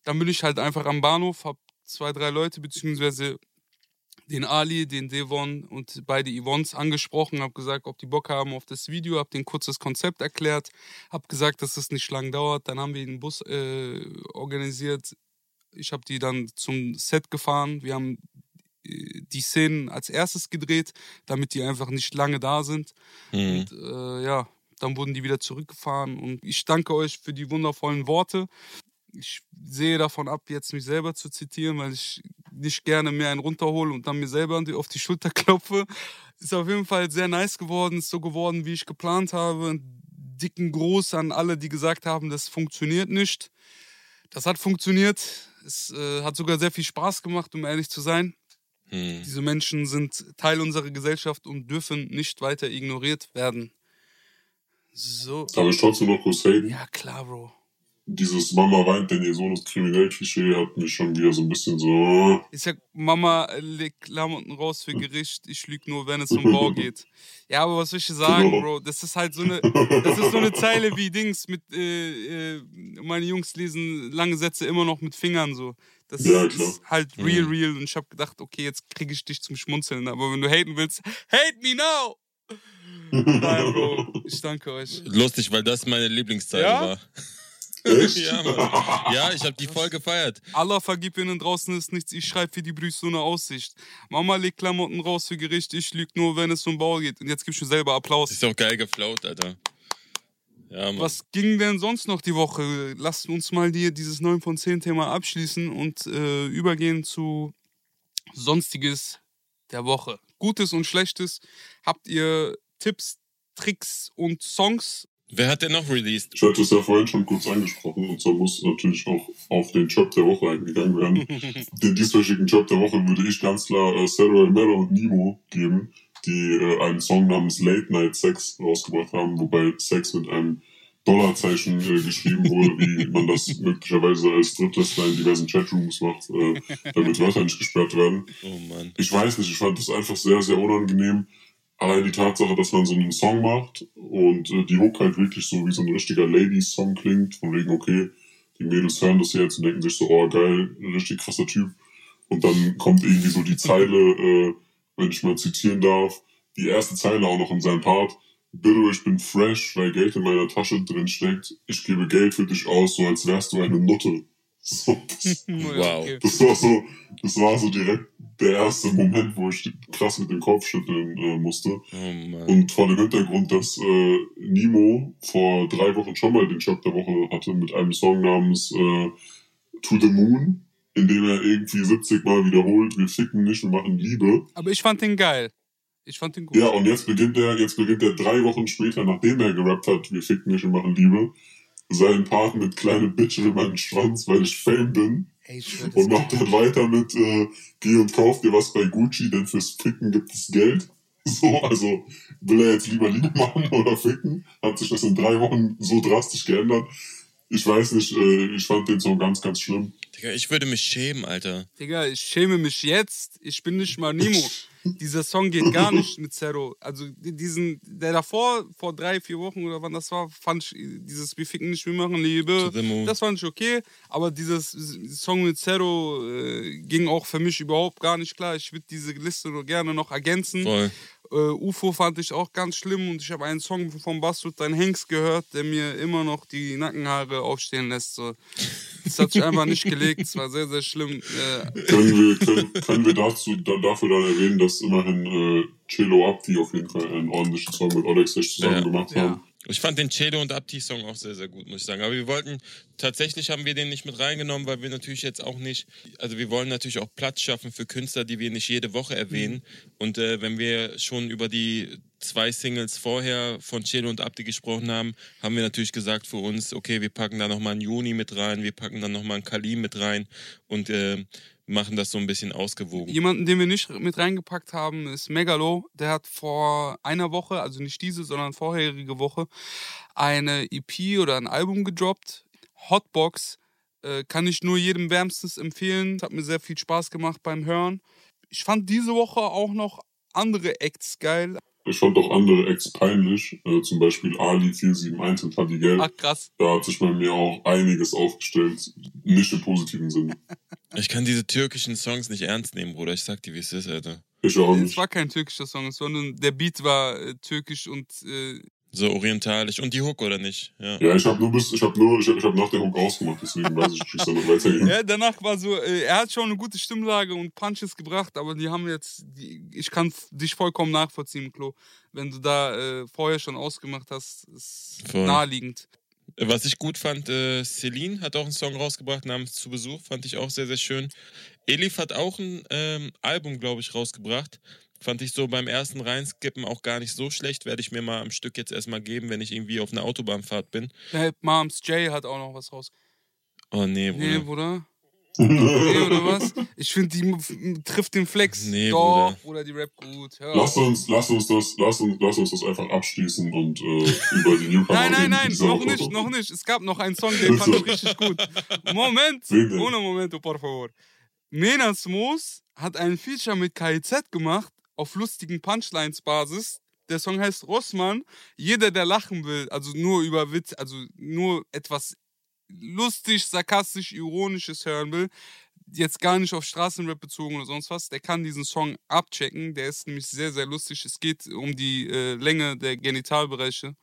Dann bin ich halt einfach am Bahnhof, hab zwei, drei Leute beziehungsweise den Ali, den Devon und beide Yvonnes angesprochen, habe gesagt, ob die Bock haben auf das Video, habe denen kurz das Konzept erklärt, habe gesagt, dass es nicht lang dauert. Dann haben wir den Bus äh, organisiert. Ich habe die dann zum Set gefahren. Wir haben äh, die Szenen als erstes gedreht, damit die einfach nicht lange da sind. Mhm. Und äh, ja, dann wurden die wieder zurückgefahren. Und ich danke euch für die wundervollen Worte. Ich sehe davon ab, jetzt mich selber zu zitieren, weil ich nicht gerne mehr einen runterhole und dann mir selber auf die Schulter klopfe. Ist auf jeden Fall sehr nice geworden, ist so geworden, wie ich geplant habe. Dicken Gruß an alle, die gesagt haben, das funktioniert nicht. Das hat funktioniert. Es äh, hat sogar sehr viel Spaß gemacht, um ehrlich zu sein. Mhm. Diese Menschen sind Teil unserer Gesellschaft und dürfen nicht weiter ignoriert werden. So. Darf ich trotzdem noch kurz haten? Ja, klar, Bro. Dieses Mama weint, denn ihr Sohn ist kriminell Klischee hat mich schon wieder so ein bisschen so. Ich sag, Mama legt Klamotten raus für Gericht, ich lüge nur, wenn es um Bau geht. Ja, aber was soll ich dir sagen, Genau. Bro? Das ist halt so eine, das ist so eine Zeile wie Dings mit, äh, äh, meine Jungs lesen lange Sätze immer noch mit Fingern so. Das Ja, ist halt real, Mhm. real. Und ich habe gedacht, okay, jetzt kriege ich dich zum Schmunzeln. Aber wenn du haten willst, hate me now! Nein, Bro, ich danke euch. Lustig, weil das meine Lieblingszeile Ja? war. Echt? Ja, Mann. Ja, ich habe die voll gefeiert. Allah vergib ihnen draußen ist nichts, ich schreibe für die Brüste so eine Aussicht. Mama legt Klamotten raus für Gericht, ich lüge nur, wenn es um Bau geht. Und jetzt gibst du selber Applaus. Ist auch geil geflowt, Alter. Ja, Mann. Was ging denn sonst noch die Woche? Lasst uns mal hier dieses 9 von 10 Thema abschließen und äh, übergehen zu Sonstiges der Woche. Gutes und Schlechtes. Habt ihr Tipps, Tricks und Songs? Wer hat denn noch released? Ich hatte es ja vorhin schon kurz angesprochen und zwar muss natürlich auch auf den Job der Woche eingegangen werden. den dieswöchigen Job der Woche würde ich ganz klar äh, Sarah Mello und Nemo geben, die äh, einen Song namens Late Night Sex rausgebracht haben, wobei Sex mit einem Dollarzeichen äh, geschrieben wurde, wie man das möglicherweise als Drittlässler in diversen Chatrooms macht, äh, damit Wörter nicht gesperrt werden. Oh Mann. Ich weiß nicht, ich fand das einfach sehr, sehr unangenehm. Allein die Tatsache, dass man so einen Song macht und äh, die Hook halt wirklich so wie so ein richtiger Ladies-Song klingt, von wegen, okay, die Mädels hören das jetzt und denken sich so, oh geil, richtig krasser Typ. Und dann kommt irgendwie so die Zeile, äh, wenn ich mal zitieren darf, die erste Zeile auch noch in seinem Part. Bitte, ich bin fresh, weil Geld in meiner Tasche drin steckt. Ich gebe Geld für dich aus, so als wärst du eine Nutte. So, das, Wow. Okay. das war so, das war so direkt der erste Moment, wo ich krass mit dem Kopf schütteln äh, musste. Oh. Und vor dem Hintergrund, dass äh, Nemo vor drei Wochen schon mal den Schock der Woche hatte mit einem Song namens äh, To the Moon, in dem er irgendwie 70 Mal wiederholt, wir ficken nicht, wir machen Liebe. Aber ich fand den geil. Ich fand den gut. Ja, und jetzt beginnt er, jetzt beginnt er drei Wochen später, nachdem er gerappt hat, wir ficken nicht, wir machen Liebe, seinen Part mit kleine Bitch in meinen Schwanz, weil ich Fame bin. Ey, ich schwör, Und macht dann weiter mit, äh, geh und kauf dir was bei Gucci, denn fürs Ficken gibt es Geld. So, also will er jetzt lieber Liebe machen oder ficken? Hat sich das in drei Wochen so drastisch geändert? Ich weiß nicht, äh, ich fand den Song ganz, ganz schlimm. Digga, ich würde mich schämen, Alter. Digga, ich schäme mich jetzt. Ich bin nicht mal Nemo. Dieser Song geht gar nicht mit Zero. Also diesen, der davor, vor drei, vier Wochen oder wann das war, fand ich dieses Wir ficken nicht, wir machen Liebe. Das fand ich okay. Aber dieses Song mit Zero äh, ging auch für mich überhaupt gar nicht klar. Ich würde diese Liste nur gerne noch ergänzen. Voll. Äh, UFO fand ich auch ganz schlimm und ich habe einen Song von Bastard Dein Hengst gehört, der mir immer noch die Nackenhaare aufstehen lässt. So. Das hat sich einfach nicht gelegt. Es war sehr, sehr schlimm. Äh, Können wir, können, können wir dazu, da, dafür dann erwähnen, dass immerhin äh, Cello Abdi auf jeden Fall einen ordentlichen Song mit Alex Hecht zusammen Ja. gemacht Ja. haben. Ich fand den Cedo und Abdi-Song auch sehr, sehr gut, muss ich sagen. Aber wir wollten, tatsächlich haben wir den nicht mit reingenommen, weil wir natürlich jetzt auch nicht, also wir wollen natürlich auch Platz schaffen für Künstler, die wir nicht jede Woche erwähnen. Und äh, wenn wir schon über die zwei Singles vorher von Cedo und Abdi gesprochen haben, haben wir natürlich gesagt für uns, okay, wir packen da nochmal einen Juni mit rein, wir packen dann nochmal einen Kalim mit rein und äh, machen das so ein bisschen ausgewogen. Jemanden, den wir nicht mit reingepackt haben, ist Megalo. Der hat vor einer Woche, also nicht diese, sondern vorherige Woche, eine EP oder ein Album gedroppt. Hotbox äh, kann ich nur jedem wärmstens empfehlen. Hat mir sehr viel Spaß gemacht beim Hören. Ich fand diese Woche auch noch andere Acts geil. Ich fand auch andere Acts peinlich, äh, zum Beispiel Ali 471 und Fadi Geld. Ach krass. Da hat sich bei mir auch einiges aufgestellt, nicht im positiven Sinne. Ich kann diese türkischen Songs nicht ernst nehmen, Bruder. Ich sag dir, wie es ist, Alter. Ich auch Es nicht. war kein türkischer Song, sondern der Beat war äh, türkisch und äh, So orientalisch. Und die Hook, oder nicht? Ja. Ja, ich habe nur bis, ich habe nur, ich habe ich hab nach der Hook ausgemacht, deswegen weiß ich wie es dann noch weitergeht. Ja, danach war so, äh, er hat schon eine gute Stimmlage und Punches gebracht, aber die haben jetzt, die, ich kann dich vollkommen nachvollziehen, Klo. Wenn du da äh, vorher schon ausgemacht hast, ist Voll. naheliegend. Was ich gut fand, äh, Celine hat auch einen Song rausgebracht namens Zu Besuch, fand ich auch sehr, sehr schön. Elif hat auch ein ähm, Album, glaube ich, rausgebracht. Fand ich so beim ersten Reinskippen auch gar nicht so schlecht. Werde ich mir mal am Stück jetzt erstmal geben, wenn ich irgendwie auf einer Autobahnfahrt bin. Der Moms Jay hat auch noch was raus. Oh nee, Bruder. Nee, Bruder. Nee, oder was? Ich finde, die trifft den Flex. Nee, Doch, Bruder. Bruder, die Rap gut. Hör Lass uns, lass uns das, lass uns, lass uns das einfach abschließen und äh, über die Newcomer Nein, nein, nein, noch nicht, noch nicht. Es gab noch einen Song, den fand ich richtig gut. Moment, ohne Momento, por favor. Menas Moos hat ein Feature mit KIZ gemacht, auf lustigen Punchlines-Basis. Der Song heißt Rossmann. Jeder, der lachen will, also nur über Witz, also nur etwas lustig, sarkastisch, ironisches hören will, jetzt gar nicht auf Straßenrap bezogen oder sonst was, der kann diesen Song abchecken. Der ist nämlich sehr, sehr lustig. Es geht um die äh, Länge der Genitalbereiche.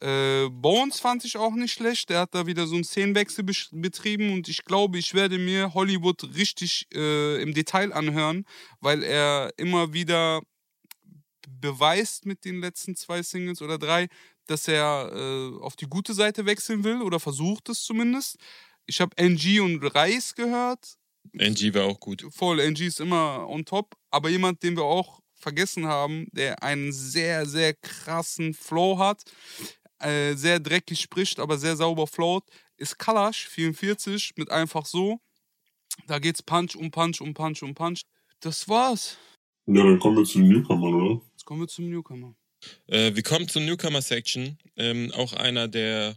Äh, Bones fand ich auch nicht schlecht. Der hat da wieder so einen Szenenwechsel betrieben und ich glaube, ich werde mir Hollywood richtig äh, im Detail anhören, weil er immer wieder beweist mit den letzten zwei Singles oder drei, dass er äh, auf die gute Seite wechseln will oder versucht es zumindest. Ich habe NG und Reis gehört. NG war auch gut. Voll, NG ist immer on top. Aber jemand, den wir auch vergessen haben, der einen sehr, sehr krassen Flow hat, äh, sehr dreckig spricht, aber sehr sauber flowt, ist Kalash 44 mit einfach so. Da geht's Punch um Punch um Punch um Punch. Das war's. Ja, dann kommen wir zu den Newcomern, oder? Jetzt kommen wir zum Newcomer. Äh, wir kommen zur Newcomer-Section. Ähm, auch einer, der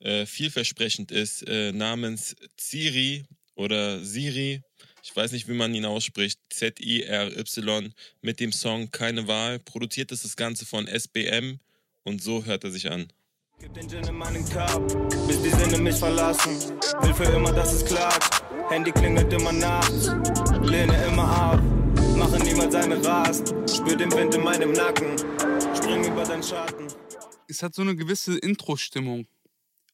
äh, vielversprechend ist, äh, namens Ziri oder Siri. Ich weiß nicht, wie man ihn ausspricht. Z-I-R-Y mit dem Song Keine Wahl. Produziert ist das Ganze von SBM und so hört er sich an. Gib den Gin in meinen Cup, bis die Sinne mich verlassen. Will für immer, dass es klappt. Handy klingelt immer nachts, lehne immer ab. Mache niemals eine Rast, spür den Wind in meinem Nacken. Spring über deinen Schatten. Es hat so eine gewisse Intro-Stimmung.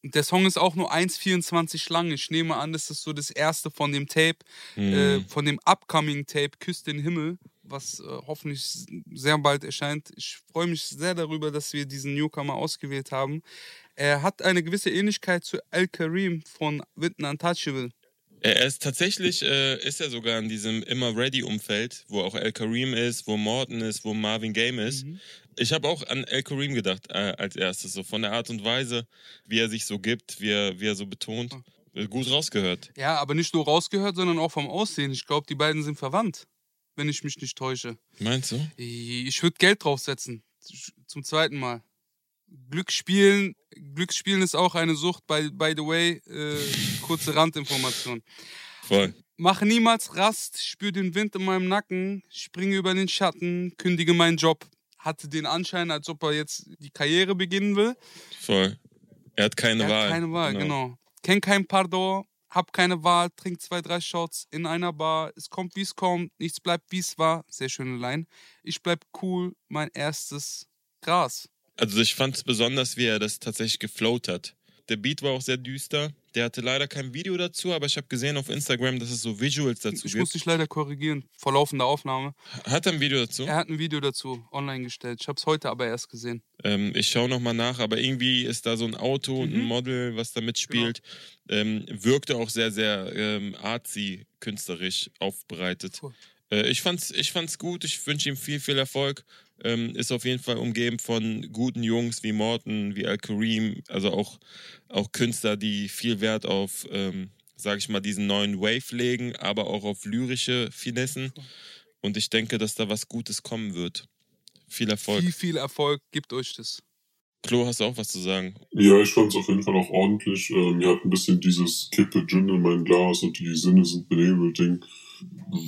Der Song ist auch nur 1,24 lang. Ich nehme an, das ist so das erste von dem Tape, äh, von dem upcoming Tape Küss den Himmel, was äh, hoffentlich sehr bald erscheint. Ich freue mich sehr darüber, dass wir diesen Newcomer ausgewählt haben. Er hat eine gewisse Ähnlichkeit zu Al Karim von Witten Untouchable. Er ist tatsächlich, äh, ist er sogar in diesem immer ready Umfeld, wo auch El Kareem ist, wo Morton ist, wo Marvin Game ist. Ich habe auch an El Kareem gedacht äh, als erstes, so von der Art und Weise, wie er sich so gibt, wie er, wie er so betont. Äh, Gut rausgehört. Ja, aber nicht nur rausgehört, sondern auch vom Aussehen. Ich glaube, die beiden sind verwandt, wenn ich mich nicht täusche. Meinst du? Ich würde Geld draufsetzen. Zum zweiten Mal. Glücksspielen, Glücksspielen ist auch eine Sucht, by, by the way. Äh, kurze Randinformation. Voll. Mache niemals Rast, spür den Wind in meinem Nacken, springe über den Schatten, kündige meinen Job. Hatte den Anschein, als ob er jetzt die Karriere beginnen will. Voll. Er hat keine Er Wahl. hat keine Wahl, genau. Kenn kein Pardon, hab keine Wahl, trink zwei, drei Shots in einer Bar. Es kommt, wie es kommt, nichts bleibt, wie es war. Sehr schöne Line. Ich bleib cool, mein erstes Gras. Also ich fand es besonders, wie er das tatsächlich geflowt hat. Der Beat war auch sehr düster. Der hatte leider kein Video dazu, aber ich habe gesehen auf Instagram, dass es so Visuals dazu Ich muss gibt. dich leider korrigieren, vor laufender Aufnahme. Hat er ein Video dazu? Er hat ein Video dazu online gestellt. Ich hab's heute aber erst gesehen. Ähm, ich schaue nochmal nach, aber irgendwie ist da so ein Auto und ein Mhm. Model, was da mitspielt. Ähm, wirkte auch sehr, sehr ähm, artsy, künstlerisch aufbereitet. Voll. Äh, ich, fand's, ich fand's gut, ich wünsche ihm viel, viel Erfolg. Ähm, ist auf jeden Fall umgeben von guten Jungs wie Morton, wie Al Kareem, also auch, auch Künstler, die viel Wert auf, ähm, sag ich mal, diesen neuen Wave legen, aber auch auf lyrische Finessen. Und ich denke, dass da was Gutes kommen wird. Viel Erfolg. Viel, viel Erfolg, gebt euch das. Klo, hast du auch was zu sagen? Ja, ich fand es auf jeden Fall auch ordentlich. Ähm, mir hat ein bisschen dieses Kippe Gin in mein Glas und die Sinne sind benebelt Ding.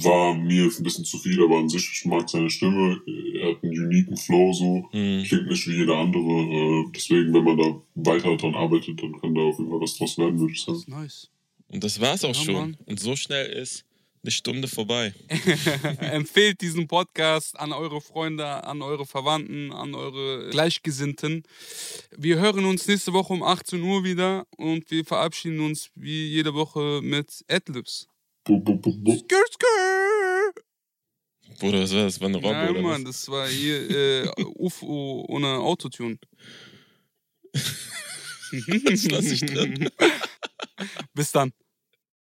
War mir ein bisschen zu viel, aber an sich, ich mag seine Stimme. Er hat einen uniken Flow so. Mhm. Klingt nicht wie jeder andere. Äh, deswegen, wenn man da weiter dran arbeitet, dann kann da auf jeden Fall was draus werden, würde ich sagen. Nice. Und das war's auch Ja, schon. Mann. Und so schnell ist eine Stunde vorbei. Empfehlt diesen Podcast an eure Freunde, an eure Verwandten, an eure Gleichgesinnten. Wir hören uns nächste Woche um 18 Uhr wieder und wir verabschieden uns wie jede Woche mit Adlibs. Bu, bu, bu, bu. Skr, skr. Bruder, was war das? War eine Robbe Nein, oder Mann, was? das war hier äh, UFO ohne Autotune. Das lass ich drin. Bis dann.